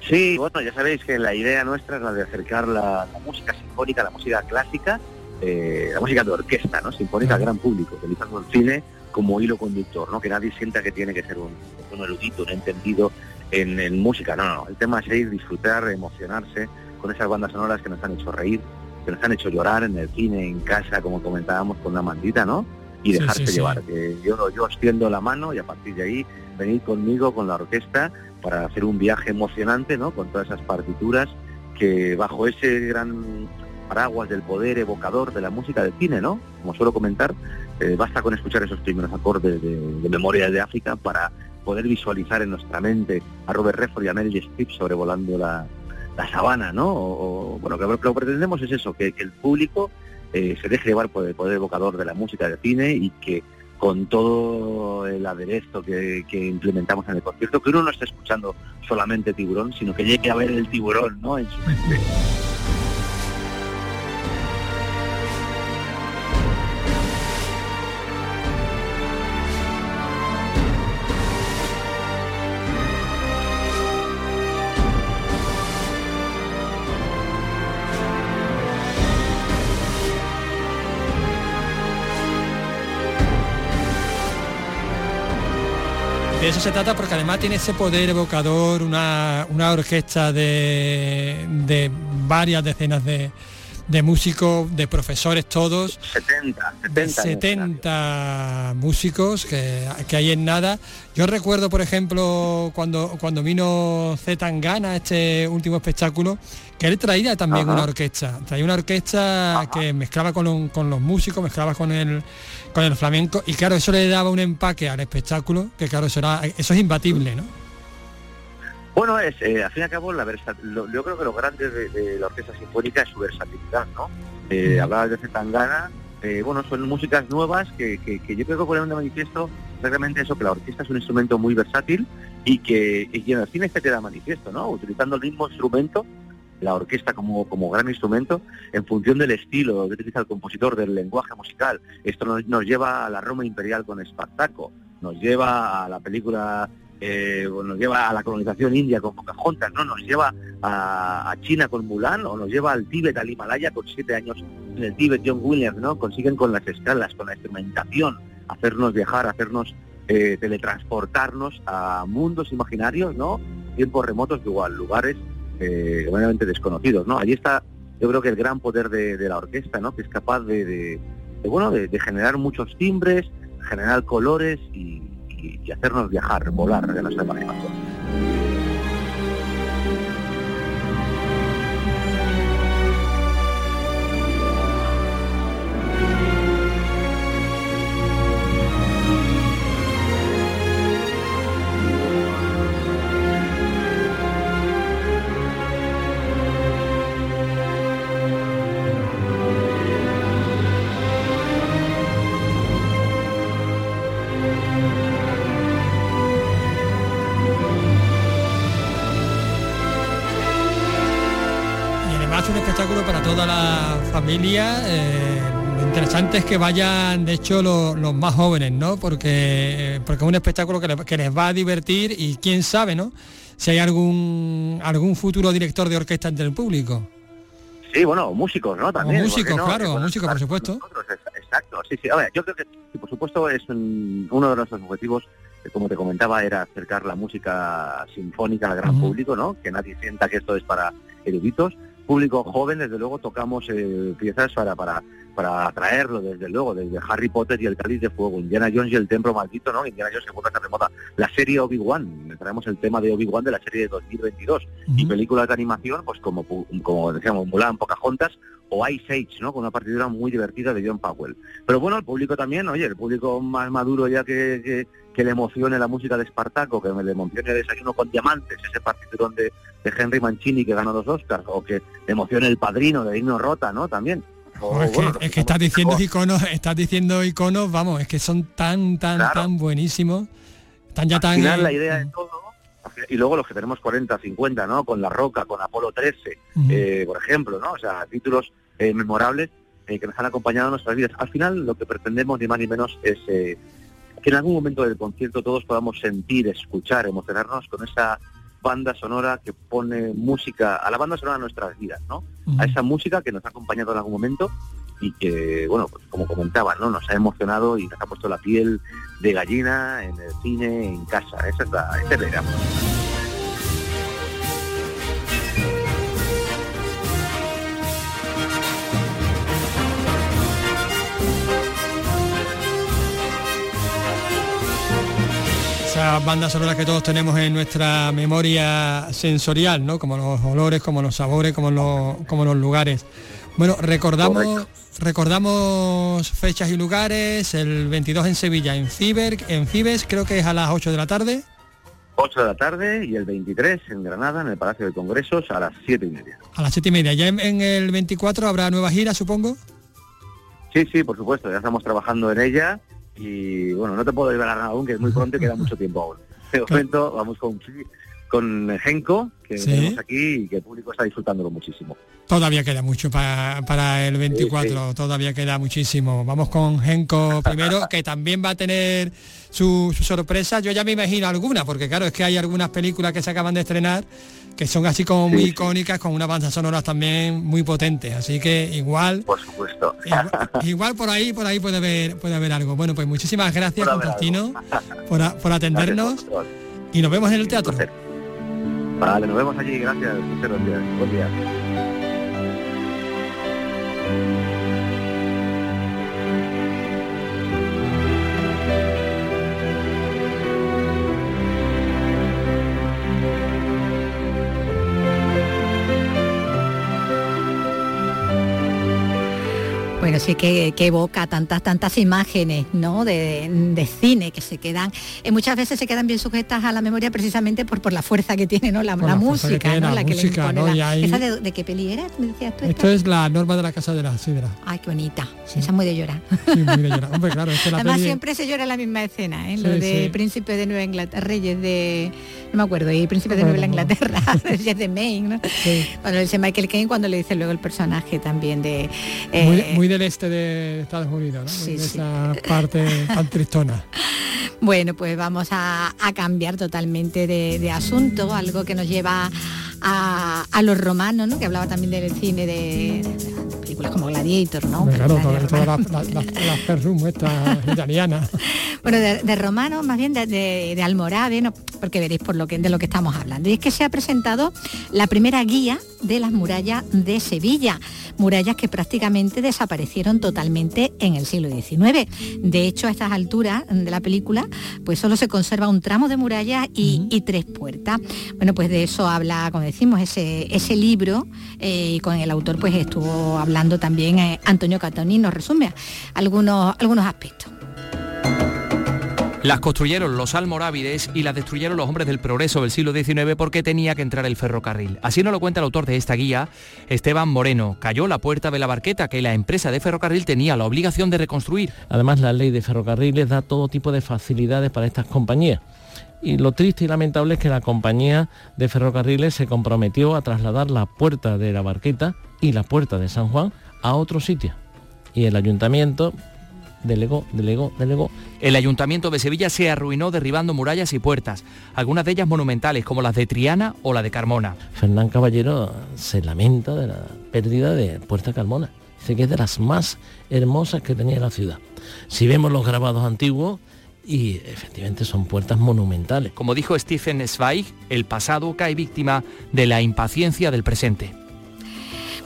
Sí, bueno, ya sabéis que la idea nuestra es la de acercar la, la música sinfónica, la música clásica, eh, la música de orquesta, ¿no? Sinfónica al gran público, utilizando el cine como hilo conductor, ¿no? Que nadie sienta que tiene que ser un, un erudito, un entendido en, en música. No, no, el tema es ir, disfrutar, emocionarse con esas bandas sonoras que nos han hecho reír, que nos han hecho llorar en el cine, en casa, como comentábamos con la mandita, ¿no? Y Sí, dejarse sí, sí. llevar. Que yo, yo os tiendo la mano y a partir de ahí venid conmigo con la orquesta para hacer un viaje emocionante, ¿no? Con todas esas partituras que bajo ese gran paraguas del poder evocador de la música del cine, ¿no? Como suelo comentar, eh, basta con escuchar esos primeros acordes de, de Memoria de África para poder visualizar en nuestra mente a Robert Redford y a Meryl Streep sobrevolando la, la sabana, ¿no? Bueno, lo que pretendemos es eso, que, el público eh, se deje llevar por el poder evocador de la música del cine y que con todo el aderezo que, que implementamos en el concierto, que uno no esté escuchando solamente tiburón, sino que llegue a ver el tiburón, ¿no? En su mente. Se trata porque además tiene ese poder evocador, una, una orquesta de, de varias decenas de, de músicos, de profesores todos. 70, 70, 70 músicos que, que, hay en nada. Yo recuerdo, por ejemplo, cuando, cuando vino Z Tangana, este último espectáculo, que él traía también una orquesta. Traía una orquesta que mezclaba con, con, los músicos, mezclaba con el, con el flamenco, y claro, eso le daba un empaque al espectáculo, que claro, eso, era, eso es imbatible, ¿no? Bueno, es, eh, al fin y al cabo, la lo, yo creo que lo grande de, la orquesta sinfónica es su versatilidad, ¿no? Eh, Hablabas de Zetangana, eh, bueno, son músicas nuevas que, yo creo que ponen de manifiesto realmente eso, que la orquesta es un instrumento muy versátil y que, y en el cine se queda manifiesto, ¿no? Utilizando el mismo instrumento, la orquesta como, como gran instrumento, en función del estilo que utiliza el compositor, del lenguaje musical. Esto nos, nos lleva a la Roma imperial con Espartaco, nos lleva a la película eh, nos lleva a la colonización india con Pocahontas, ¿no? Nos lleva a, China con Mulan o nos lleva al Tíbet, al Himalaya con siete años en el Tíbet, John Williams, ¿no? Consiguen con las escalas, con la instrumentación, hacernos viajar, hacernos eh, teletransportarnos a mundos imaginarios, ¿no? Tiempos remotos igual, lugares eh, desconocidos, ¿no? Allí está, yo creo que el gran poder de, la orquesta, ¿no? Que es capaz de, bueno, de, de generar muchos timbres, generar colores y, y, hacernos viajar, volar de nuestra imaginación. Eh, lo interesante es que vayan, de hecho, los, más jóvenes, ¿no? Porque, porque es un espectáculo que, les va a divertir y quién sabe, ¿no? Si hay algún algún futuro director de orquesta entre el público. Sí, bueno, músicos, ¿no? También. músicos, claro, músicos, por supuesto. exacto, sí, sí. A ver, yo creo que, por supuesto, es uno de nuestros objetivos, como te comentaba, era acercar la música sinfónica al gran público, ¿no? Que nadie sienta que esto es para eruditos público joven, desde luego tocamos eh, piezas para, para, para atraerlo, desde luego, desde Harry Potter y el Cáliz de Fuego, Indiana Jones y el Templo Maldito, ¿no? Indiana Jones se remota, la serie Obi-Wan, traemos el tema de Obi-Wan de la serie de 2022, y películas de animación, pues como, como decíamos, Mulan, Pocahontas o Ice Age, ¿no? Con una partitura muy divertida de John Powell. Pero bueno, el público también, oye, el público más maduro ya que, que, le emocione la música de Espartaco, que le emocione el desayuno con diamantes, ese partiturón de, de Henry Mancini que ganó dos Oscars, o que le emocione el padrino de Himno Rota, ¿no? También. es, que, estás diciendo iconos, estás diciendo iconos, vamos, es que son tan, tan, tan buenísimos. Están ya tan. la idea de todo y luego los que tenemos 40, 50, ¿no? Con La Roca, con Apolo 13, eh, por ejemplo, ¿no? O sea, títulos eh, memorables eh, que nos han acompañado en nuestras vidas. Al final lo que pretendemos ni más ni menos es que en algún momento del concierto todos podamos sentir, escuchar, emocionarnos con esa banda sonora que pone música, a la banda sonora de nuestras vidas, ¿no? A esa música que nos ha acompañado en algún momento y que, bueno, pues como comentaba, ¿no? Nos ha emocionado y nos ha puesto la piel de gallina en el cine, en casa. Esa es la, esa es la idea. esas bandas sonoras que todos tenemos en nuestra memoria sensorial, ¿no? Como los olores, como los sabores, como los, como los lugares. Bueno, recordamos recordamos fechas y lugares, el 22 en Sevilla, en Fiber, en Fibes, creo que es a las 8 de la tarde. 8 de la tarde y el 23 en Granada, en el Palacio de Congresos, a las 7 y media. A las 7 y media. ¿Ya en, en el 24 habrá nueva gira, supongo? Sí, sí, por supuesto, ya estamos trabajando en ella y bueno, no te puedo llevar aún, que es muy pronto y queda mucho tiempo aún. De (laughs) momento vamos con, con Genko, que tenemos aquí y que el público está disfrutándolo muchísimo. Todavía queda mucho para, para el 24, todavía queda muchísimo. Vamos con Genko primero, (laughs) que también va a tener su, sorpresa. Yo ya me imagino alguna, porque claro, es que hay algunas películas que se acaban de estrenar que son así como muy icónicas, con una banda sonora también muy potente. Así que igual. Por supuesto. Igual, por ahí, por ahí puede haber, puede haber algo. Bueno, pues muchísimas gracias, Constantino, por, por, atendernos. Y nos vemos en el teatro. Vale, nos vemos allí, gracias. Muchas gracias. Buen día. Bueno, sí que, evoca tantas, tantas imágenes ¿no? de, cine que se quedan, eh, muchas veces se quedan bien sujetas a la memoria precisamente por, por la fuerza que tiene ¿no? la, música, ¿no? la, que le impone ¿Esa de, qué peli era? Esto es la norma de la casa de la sidra. Ay, qué bonita. Esa es muy de llorar. Sí, muy de llorar. Hombre, claro, (laughs) Además siempre se llora la misma escena, ¿eh? lo de Príncipe de Nueva Inglaterra, Reyes de no me acuerdo, y Príncipe de Nueva Inglaterra, (laughs) Reyes de Maine, ¿no? Cuando dice Michael Caine, cuando le dice luego el personaje también de... muy, del este de Estados Unidos, ¿no? Sí, esa parte tan tristona. (laughs) Bueno, pues vamos a, cambiar totalmente de, asunto, algo que nos lleva a, los romanos, ¿no? que hablaba también del cine de, películas como Gladiator, ¿no? Claro, todas las la, (laughs) italianas. Bueno, de, romanos, más bien de, de, Almoráve, ¿no? porque veréis por lo que, de lo que estamos hablando. Y es que se ha presentado la primera guía de las murallas de Sevilla, murallas que prácticamente desaparecieron totalmente en el siglo XIX. De hecho, a estas alturas de la película, pues solo se conserva un tramo de muralla y, tres puertas. Bueno, pues de eso habla, decimos, ese, ese libro, eh, y con el autor pues estuvo hablando también eh, Antonio Catoni, nos resume algunos, algunos aspectos. Las construyeron los almorávides y las destruyeron los hombres del progreso del siglo XIX porque tenía que entrar el ferrocarril. Así nos lo cuenta el autor de esta guía, Esteban Moreno. Cayó la puerta de la barqueta que la empresa de ferrocarril tenía la obligación de reconstruir. Además, la ley de ferrocarriles da todo tipo de facilidades para estas compañías. Y lo triste y lamentable es que la compañía de ferrocarriles se comprometió a trasladar la puerta de la barqueta y la puerta de San Juan a otro sitio. Y el ayuntamiento delegó, delegó, delegó. El ayuntamiento de Sevilla se arruinó derribando murallas y puertas, algunas de ellas monumentales como las de Triana o la de Carmona. Fernán Caballero se lamenta de la pérdida de Puerta Carmona. Dice que es de las más hermosas que tenía la ciudad. Si vemos los grabados antiguos, y efectivamente son puertas monumentales. Como dijo Stephen Zweig, el pasado cae víctima de la impaciencia del presente.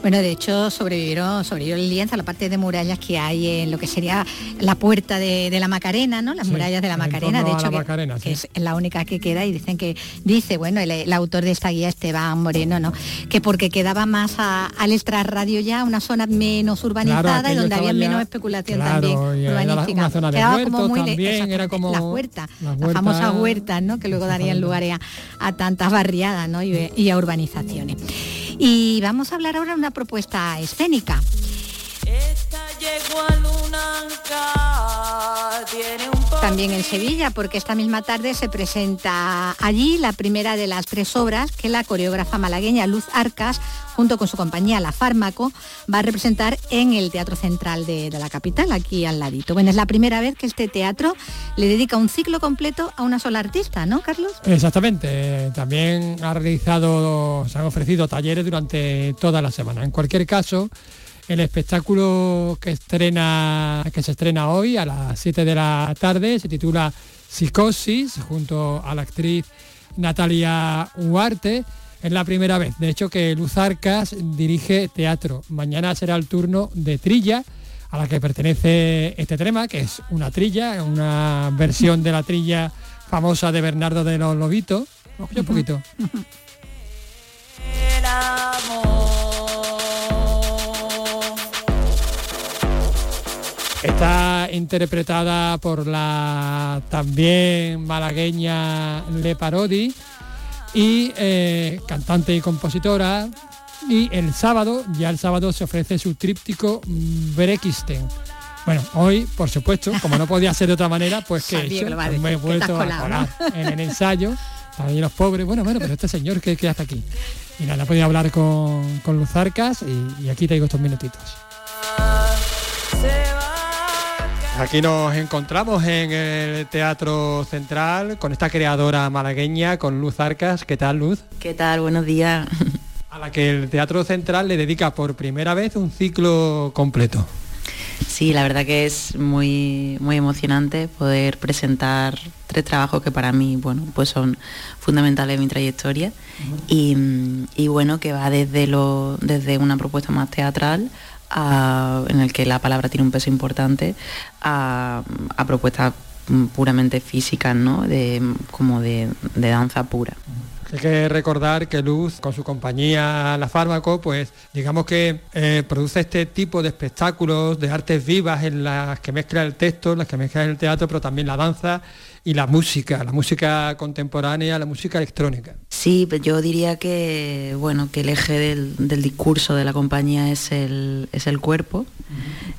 Bueno, de hecho sobrevivieron, sobrevivió el lienzo, la parte de murallas que hay en lo que sería la puerta de, la Macarena, ¿no? Las murallas de la Macarena, de hecho, que, es la única que queda y dicen que, dice, bueno, el, autor de esta guía, Esteban Moreno, ¿no? Que porque quedaba más al extrarradio ya, una zona menos urbanizada y donde había menos especulación también urbanística. Zona de Quedaba como muy también, era como las huertas, las, famosas huertas, ¿no? Que luego darían lugar a, tantas barriadas, ¿no? y a urbanizaciones. Y vamos a hablar ahora de una propuesta escénica. También en Sevilla, porque esta misma tarde se presenta allí la primera de las tres obras que la coreógrafa malagueña Luz Arcas, junto con su compañía La Fármaco, va a representar en el Teatro Central de, la capital, aquí al ladito. Bueno, es la primera vez que este teatro le dedica un ciclo completo a una sola artista, ¿no, Carlos? Exactamente. También ha realizado, se han ofrecido talleres durante toda la semana. En cualquier caso, el espectáculo que, estrena, que se estrena hoy a las 7 de la tarde se titula Psicosis, junto a la actriz Natalia Huarte. Es la primera vez, de hecho, que Luz Arcas dirige teatro. Mañana será el turno de Trilla, a la que pertenece este tema, que es una trilla, una versión de la trilla famosa de Bernardo de los Lobitos. un poquito. (laughs) Está interpretada por la también malagueña Le Parodi y eh, cantante y compositora. Y el sábado, ya el sábado se ofrece su tríptico Breakisten. Bueno, hoy, por supuesto, como no podía ser de otra manera, pues que, me he vuelto a colar en el ensayo. Están los pobres, bueno, bueno, pero este señor que, que hasta aquí. Y nada, podía hablar con, con Luzarcas y, y aquí traigo estos minutitos. Aquí nos encontramos en el Teatro Central con esta creadora malagueña, con Luz Arcas. ¿Qué tal, Luz? ¿Qué tal? Buenos días. A la que el Teatro Central le dedica por primera vez un ciclo completo. Sí, la verdad que es muy, muy emocionante poder presentar tres trabajos que para mí, bueno, pues son fundamentales en mi trayectoria y, y, bueno, que va desde, lo, desde una propuesta más teatral en el que la palabra tiene un peso importante, a, propuestas puramente físicas, ¿no? De, como de, danza pura. Hay que recordar que Luz, con su compañía La Fármaco, pues digamos que eh, produce este tipo de espectáculos, de artes vivas en las que mezcla el texto, las que mezcla el teatro, pero también la danza y la música, la música contemporánea, la música electrónica. Sí, yo diría que bueno, que el eje del, discurso de la compañía es el, es el cuerpo.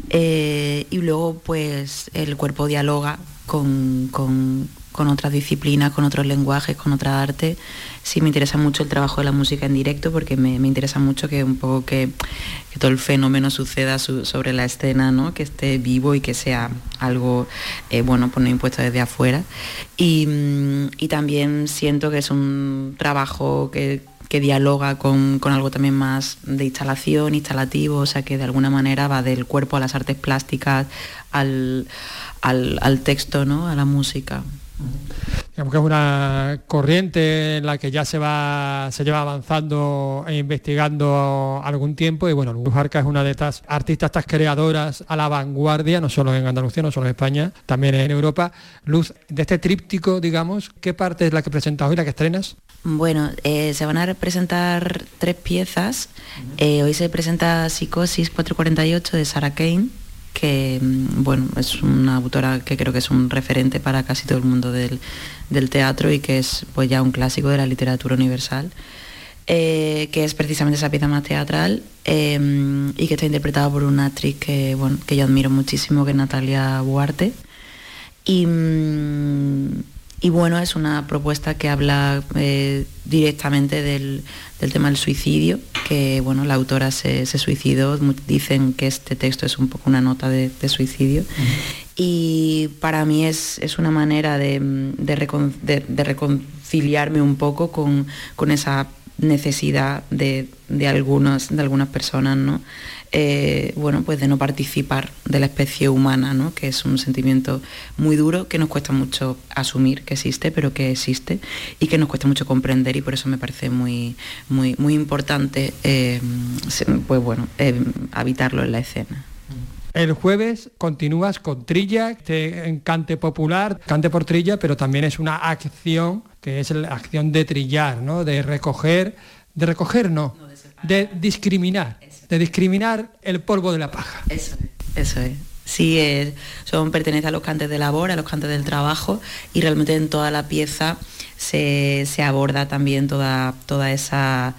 Eh, y luego pues el cuerpo dialoga con, con con otras disciplinas, con otros lenguajes, con otra arte. Sí me interesa mucho el trabajo de la música en directo porque me, interesa mucho que un poco que, todo el fenómeno suceda sobre la escena, ¿no? que esté vivo y que sea algo eh, bueno, pues no impuesto desde afuera. Y, mm, también siento que es un trabajo que, dialoga con, algo también más de instalación, instalativo, o sea que de alguna manera va del cuerpo a las artes plásticas, al, al, al texto, ¿no? a la música. Digamos que es una corriente en la que ya se va, se lleva avanzando e investigando algún tiempo y bueno, Luz Arca es una de estas artistas, estas creadoras a la vanguardia, no solo en Andalucía, no solo en España, también en Europa. Luz, de este tríptico, digamos, ¿qué parte es la que presentas hoy, la que estrenas? Bueno, eh, se van a presentar tres piezas. Eh, hoy se presenta Psicosis 448 de Sarah Kane que mm, bueno, es una autora que creo que es un referente para casi todo el mundo del, teatro y que es pues ya un clásico de la literatura universal. Eh, que es precisamente esa pieza más teatral em, y que está interpretada por una actriz que, bueno, que yo admiro muchísimo, que es Natalia Buarte. Y, mm, y bueno, es una propuesta que habla eh, directamente del, tema del suicidio, que bueno, la autora se, suicidó, dicen que este texto es un poco una nota de, suicidio. Y para mí es, una manera de, reconciliarme un poco con, esa necesidad de, de, algunas, de algunas personas, ¿no? Eh, bueno, pues de no participar de la especie humana, ¿no? que es un sentimiento muy duro que nos cuesta mucho asumir que existe, pero que existe y que nos cuesta mucho comprender y por eso me parece muy, muy, muy importante eh, pues bueno, eh, habitarlo en la escena. El jueves continúas con Trilla, este cante popular, cante por Trilla, pero también es una acción que es la acción de trillar, ¿no? de recoger, de recoger no, de discriminar de discriminar el polvo de la paja. Eso es, eso es. Sí, son, pertenece a los cantes de labor, a los cantes del trabajo y realmente en toda la pieza se, se aborda también toda, toda esa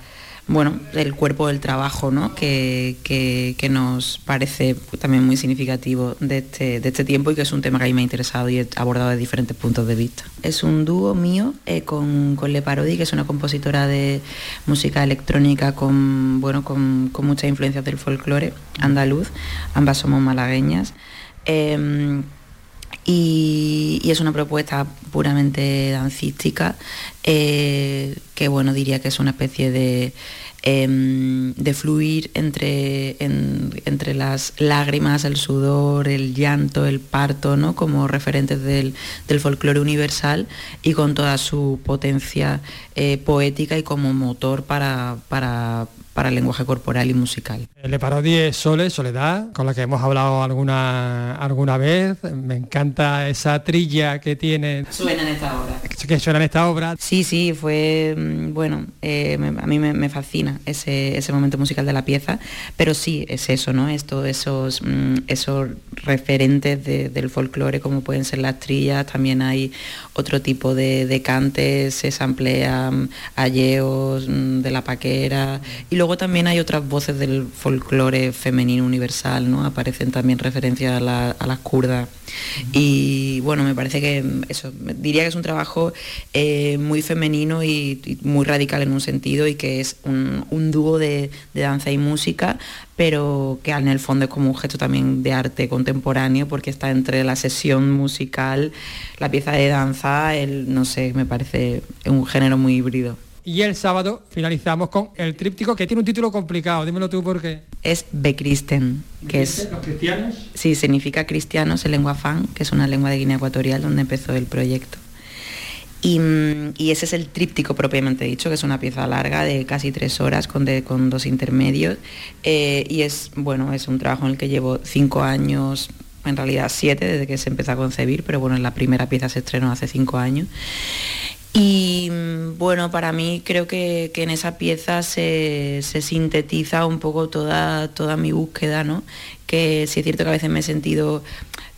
bueno, el cuerpo del trabajo, ¿no? que, nos parece también muy significativo de este, de este tiempo y que es un tema que a mí me ha interesado y he abordado de diferentes puntos de vista. Es un dúo mío eh, con, con Le Parodi, que es una compositora de música electrónica con, bueno, con, muchas influencias del folclore andaluz, ambas somos malagueñas. Em, y, es una propuesta puramente dancística eh, que bueno diría que es una especie de, em, de fluir entre, entre las lágrimas, el sudor, el llanto, el parto, ¿no? como referentes del, del folclore universal y con toda su potencia eh, poética y como motor para, para, para el lenguaje corporal y musical. Le parodie Sole, Soledad, con la que hemos hablado alguna, alguna vez. Me encanta esa trilla que tiene. Suena en esta obra. Que suena en esta obra. Sí, sí, fue, mm, bueno, eh, a mí me, fascina ese, ese, momento musical de la pieza, pero sí, es eso, ¿no? Es esos, mm, esos referentes del folclore, como pueden ser las trillas, también hay otro tipo de, de cantes, se samplean alleos mm, de la paquera, y luego también hay otras voces del folclore femenino universal, ¿no? Aparecen también referencias a, las kurdas. Y bueno, me parece que eso, diría que es un trabajo eh, muy femenino y, muy radical en un sentido y que es un, dúo de, danza y música, pero que en el fondo es como un gesto también de arte contemporáneo porque está entre la sesión musical, la pieza de danza, el, no sé, me parece un género muy híbrido. Y el sábado finalizamos con el tríptico que tiene un título complicado. Dímelo tú por qué. Es Bekristen, que es... ¿Los cristianos? Sí, significa cristianos en lengua fan, que es una lengua de Guinea Ecuatorial donde empezó el proyecto. Y, ese es el tríptico propiamente dicho, que es una pieza larga de casi tres horas con, con dos intermedios. Eh, y es, bueno, es un trabajo en el que llevo cinco años, en realidad siete desde que se empezó a concebir, pero bueno, la primera pieza se estrenó hace cinco años. Y mm, bueno, para mí creo que, en esa pieza se, sintetiza un poco toda, toda mi búsqueda, ¿no? Que sí es cierto que a veces me he sentido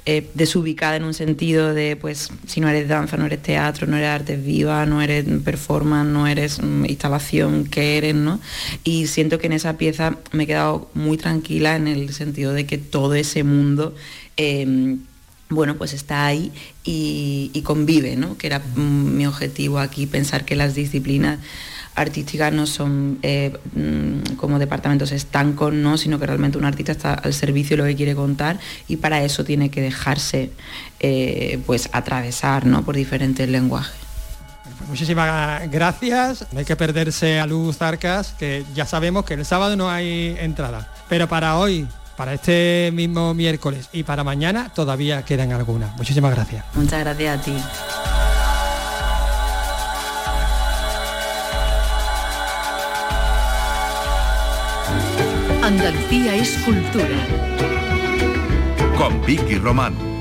eh, desubicada en un sentido de, pues, si no eres danza, no eres teatro, no eres arte viva, no eres performance, no eres mm, instalación, ¿qué eres, no? Y siento que en esa pieza me he quedado muy tranquila en el sentido de que todo ese mundo... Em, bueno, pues está ahí y, convive, ¿no? que era mm, mi objetivo aquí, pensar que las disciplinas artísticas no son eh, mm, como departamentos estancos, ¿no? sino que realmente un artista está al servicio de lo que quiere contar y para eso tiene que dejarse eh, pues atravesar ¿no? por diferentes lenguajes. Pues muchísimas gracias. No hay que perderse a Luz Arcas, que ya sabemos que el sábado no hay entrada. Pero para hoy, para este mismo miércoles y para mañana todavía quedan algunas. Muchísimas gracias. Muchas gracias a ti. Andalucía es cultura. Con Vicky Román.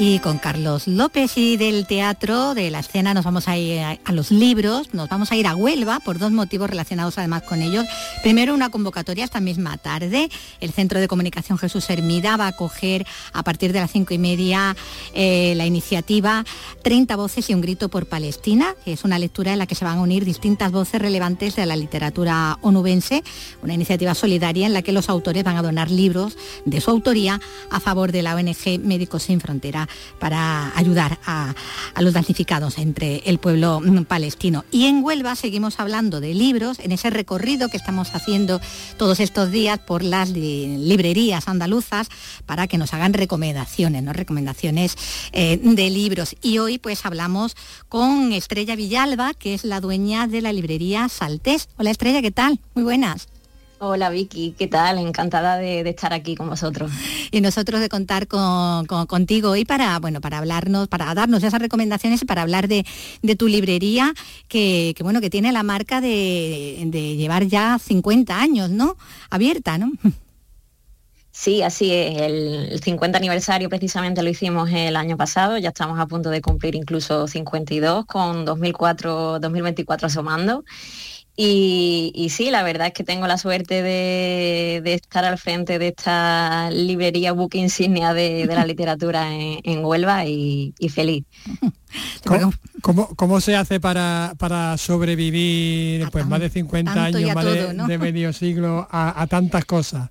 Y con Carlos López y del teatro, de la escena, nos vamos a ir a, los libros, nos vamos a ir a Huelva por dos motivos relacionados además con ellos. Primero, una convocatoria esta misma tarde. El Centro de Comunicación Jesús Hermida va a acoger a partir de las cinco y media eh, la iniciativa 30 voces y un grito por Palestina, que es una lectura en la que se van a unir distintas voces relevantes de la literatura onubense, una iniciativa solidaria en la que los autores van a donar libros de su autoría a favor de la ONG Médicos Sin Fronteras para ayudar a, los damnificados entre el pueblo mm, palestino. Y en Huelva seguimos hablando de libros, en ese recorrido que estamos haciendo todos estos días por las librerías andaluzas para que nos hagan recomendaciones, ¿no? recomendaciones eh, de libros. Y hoy pues hablamos con Estrella Villalba, que es la dueña de la librería Saltés. Hola Estrella, ¿qué tal? Muy buenas. Hola Vicky, ¿qué tal? Encantada de, estar aquí con vosotros. Y nosotros de contar contigo hoy para, bueno, para hablarnos, para darnos esas recomendaciones y para hablar de, tu librería, que, bueno, que tiene la marca de, llevar ya 50 años, ¿no? Abierta, ¿no? Sí, así es. El 50 aniversario precisamente lo hicimos el año pasado, ya estamos a punto de cumplir incluso 52 con 2004, 2024 asomando. Y, sí, la verdad es que tengo la suerte de, estar al frente de esta librería book insignia de, la (laughs) literatura en, Huelva y, feliz. (laughs) ¿Cómo, se hace para, sobrevivir después más de 50 años, más de, medio siglo a tantas cosas?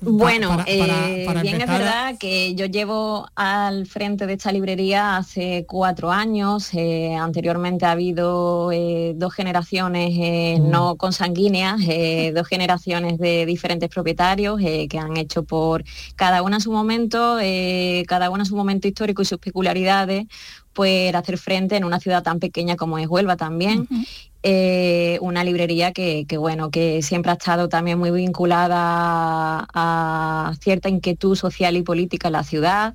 Bueno, eh, bien es verdad que yo llevo al frente de esta librería hace cuatro años. Eh, anteriormente ha habido eh, dos generaciones mm. no consanguíneas, dos generaciones de diferentes propietarios que han hecho por cada una su momento, cada una su momento histórico y sus peculiaridades, pues hacer frente en una ciudad tan pequeña como es Huelva también. Eh, una librería que, bueno, que siempre ha estado también muy vinculada a cierta inquietud social y política en la ciudad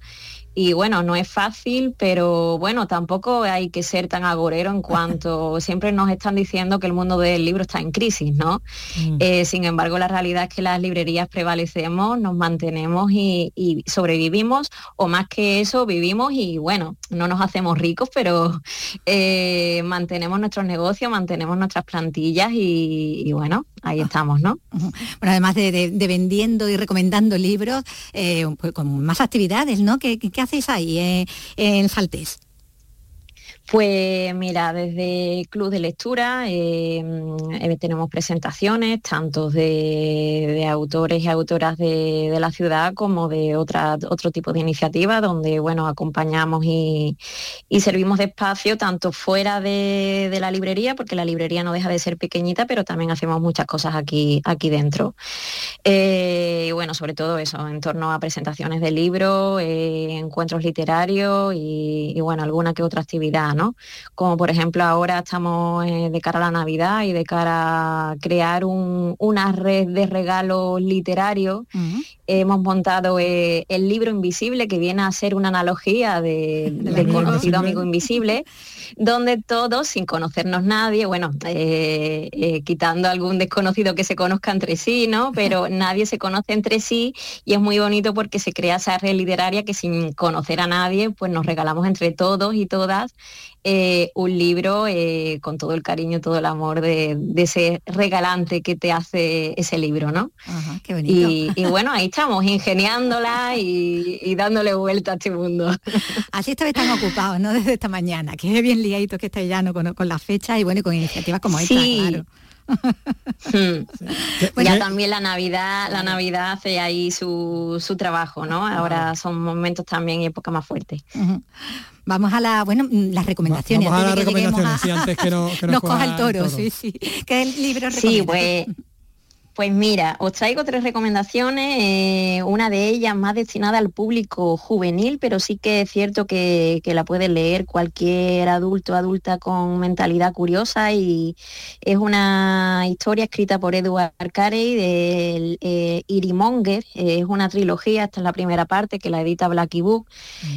y bueno, no es fácil, pero bueno, tampoco hay que ser tan agorero en cuanto (laughs) siempre nos están diciendo que el mundo del libro está en crisis, ¿no? Mm. Eh, sin embargo, la realidad es que las librerías prevalecemos, nos mantenemos y, sobrevivimos, o más que eso, vivimos y bueno, no nos hacemos ricos, pero eh, mantenemos nuestros negocios, mantenemos nuestras plantillas y, bueno, ahí estamos, ¿no? Bueno, además de, vendiendo y recomendando libros, eh, pues con más actividades, ¿no? Hacéis ahí en Saltés? Pues mira, desde Club de Lectura eh, eh, tenemos presentaciones tanto de, autores y autoras de, la ciudad como de otra, otro tipo de iniciativas donde bueno, acompañamos y, servimos de espacio tanto fuera de, la librería, porque la librería no deja de ser pequeñita, pero también hacemos muchas cosas aquí, aquí dentro. Eh, bueno, sobre todo eso, en torno a presentaciones de libros, encuentros literarios y, y bueno, alguna que otra actividad. Como por ejemplo ahora estamos eh, de cara a la Navidad y de cara a crear una red de regalos literarios. Hemos montado eh, el libro invisible, que viene a ser una analogía de, (laughs) del conocido amigo (laughs) invisible, donde todos, sin conocernos nadie, bueno, eh, quitando algún desconocido que se conozca entre sí, ¿no? Pero nadie se conoce entre sí y es muy bonito porque se crea esa red literaria que sin conocer a nadie, pues nos regalamos entre todos y todas eh, un libro eh, con todo el cariño, todo el amor de, ese regalante que te hace ese libro, ¿no? qué bonito. Y, bueno, ahí estamos, ingeniándola y, dándole vuelta a este mundo. (laughs) Así estáis tan ocupados, ¿no? Desde esta mañana, que es bien liadito que estáis ya ¿no? con, con las fechas y bueno, con iniciativas como esta, claro. Hmm. Ya también la Navidad, la Navidad hace ahí su, trabajo, ¿no? Ahora son momentos también y época más fuerte. Vamos a la, bueno, mm, las recomendaciones. Vamos a las recomendaciones, antes que, no, (laughs) nos, coja el toro, sí, sí. Que el libro Sí, pues pues mira, os traigo tres recomendaciones, eh, una de ellas más destinada al público juvenil, pero sí que es cierto que, la puede leer cualquier adulto, adulta con mentalidad curiosa y es una historia escrita por Edward Carey de eh, Irimonger, eh, es una trilogía, esta es la primera parte que la edita Blacky Book,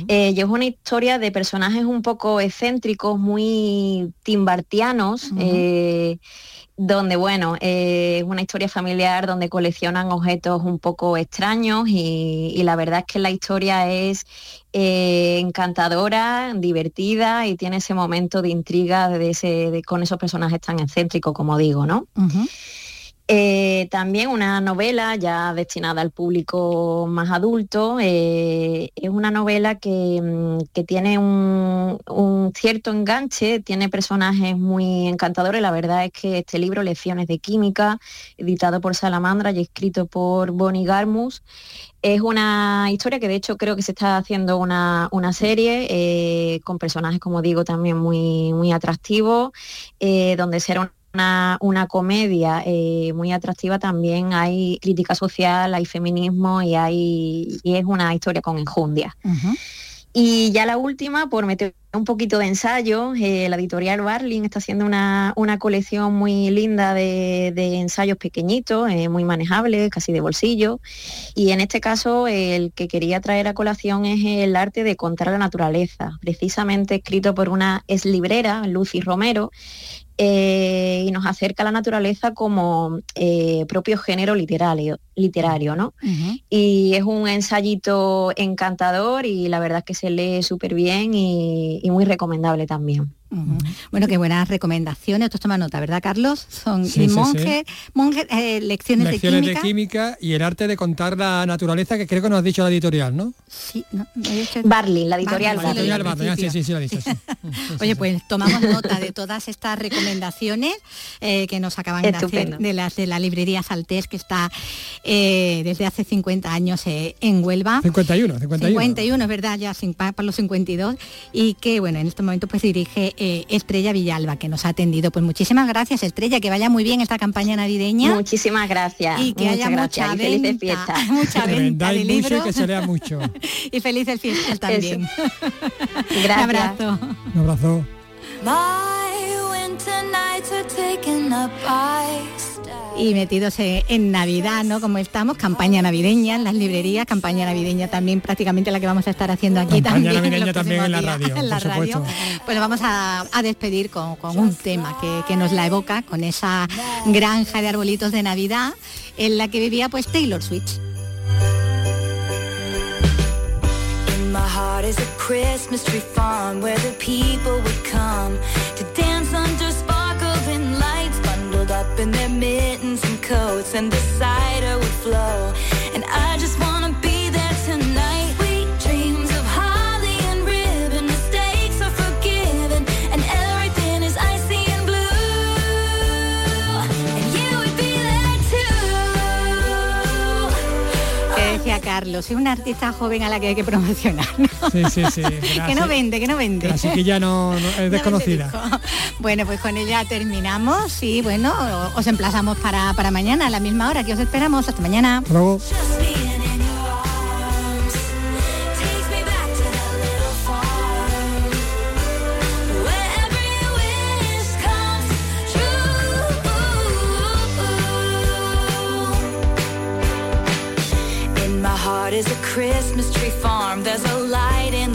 y es una historia de personajes un poco excéntricos, muy timbartianos, donde, bueno, eh, es una historia familiar donde coleccionan objetos un poco extraños y, la verdad es que la historia es eh, encantadora, divertida y tiene ese momento de intriga de ese, con esos personajes tan excéntricos, como digo, ¿no? Eh, también una novela ya destinada al público más adulto. Eh, es una novela que, mm, tiene un, cierto enganche, tiene personajes muy encantadores. La verdad es que este libro, Lecciones de Química, editado por Salamandra y escrito por Bonnie Garmus, es una historia que de hecho creo que se está haciendo una, serie eh, con personajes, como digo, también muy, muy atractivos, donde será una, comedia eh, muy atractiva también hay crítica social, hay feminismo y, hay, y es una historia con enjundia. Y ya la última, por meter un poquito de ensayo, eh, la editorial Barling está haciendo una, colección muy linda de, ensayos pequeñitos, eh, muy manejables, casi de bolsillo. Y en este caso el que quería traer a colación es el arte de contar la naturaleza, precisamente escrito por una ex librera, Lucy Romero, eh, y nos acerca a la naturaleza como eh, propio género literario, literario ¿no? Y es un ensayito encantador y la verdad es que se lee súper bien y muy recomendable también. Bueno, qué buenas recomendaciones. Esto toma nota, ¿verdad, Carlos? Son monje, monje eh, lecciones, de, química. y el arte de contar la naturaleza, que creo que nos has dicho la editorial, ¿no? Sí, no, Barley, la editorial Barley. Sí, sí, sí, (laughs) Oye, pues tomamos nota de todas estas recomendaciones eh, que nos acaban de hacer de las de la librería Saltés, que está eh, desde hace 50 años en Huelva. 51, 51. 51, es verdad, ya sin, para los 52. Y que, bueno, en este momento pues dirige eh, Estrella Villalba, que nos ha atendido. Pues muchísimas gracias, Estrella, que vaya muy bien esta campaña navideña. Muchísimas gracias. Y que haya mucha venta, fiesta. (laughs) mucha venta de libros. que se lea mucho. (laughs) y felices fiestas también. (laughs) gracias. Un abrazo. Un abrazo. Y metidos en Navidad, ¿no? Como estamos, campaña navideña en las librerías, campaña navideña también prácticamente la que vamos a estar haciendo aquí campaña también. navideña también en la radio. (laughs) En la radio. Pues vamos a, despedir con, un tema que, nos la evoca, con esa granja de arbolitos de Navidad en la que vivía pues Taylor Swift. Up in their mittens and coats and the cider would flow. And I just wanna decirlo, soy una artista joven a la que hay que promocionar. Sí, sí, sí. (laughs) que no vende, que no vende. Así que ya no, es (laughs) desconocida. bueno, pues con ella terminamos y bueno, os emplazamos para, para mañana a la misma hora que os esperamos. Hasta mañana. Luego. is a Christmas tree farm. There's a light in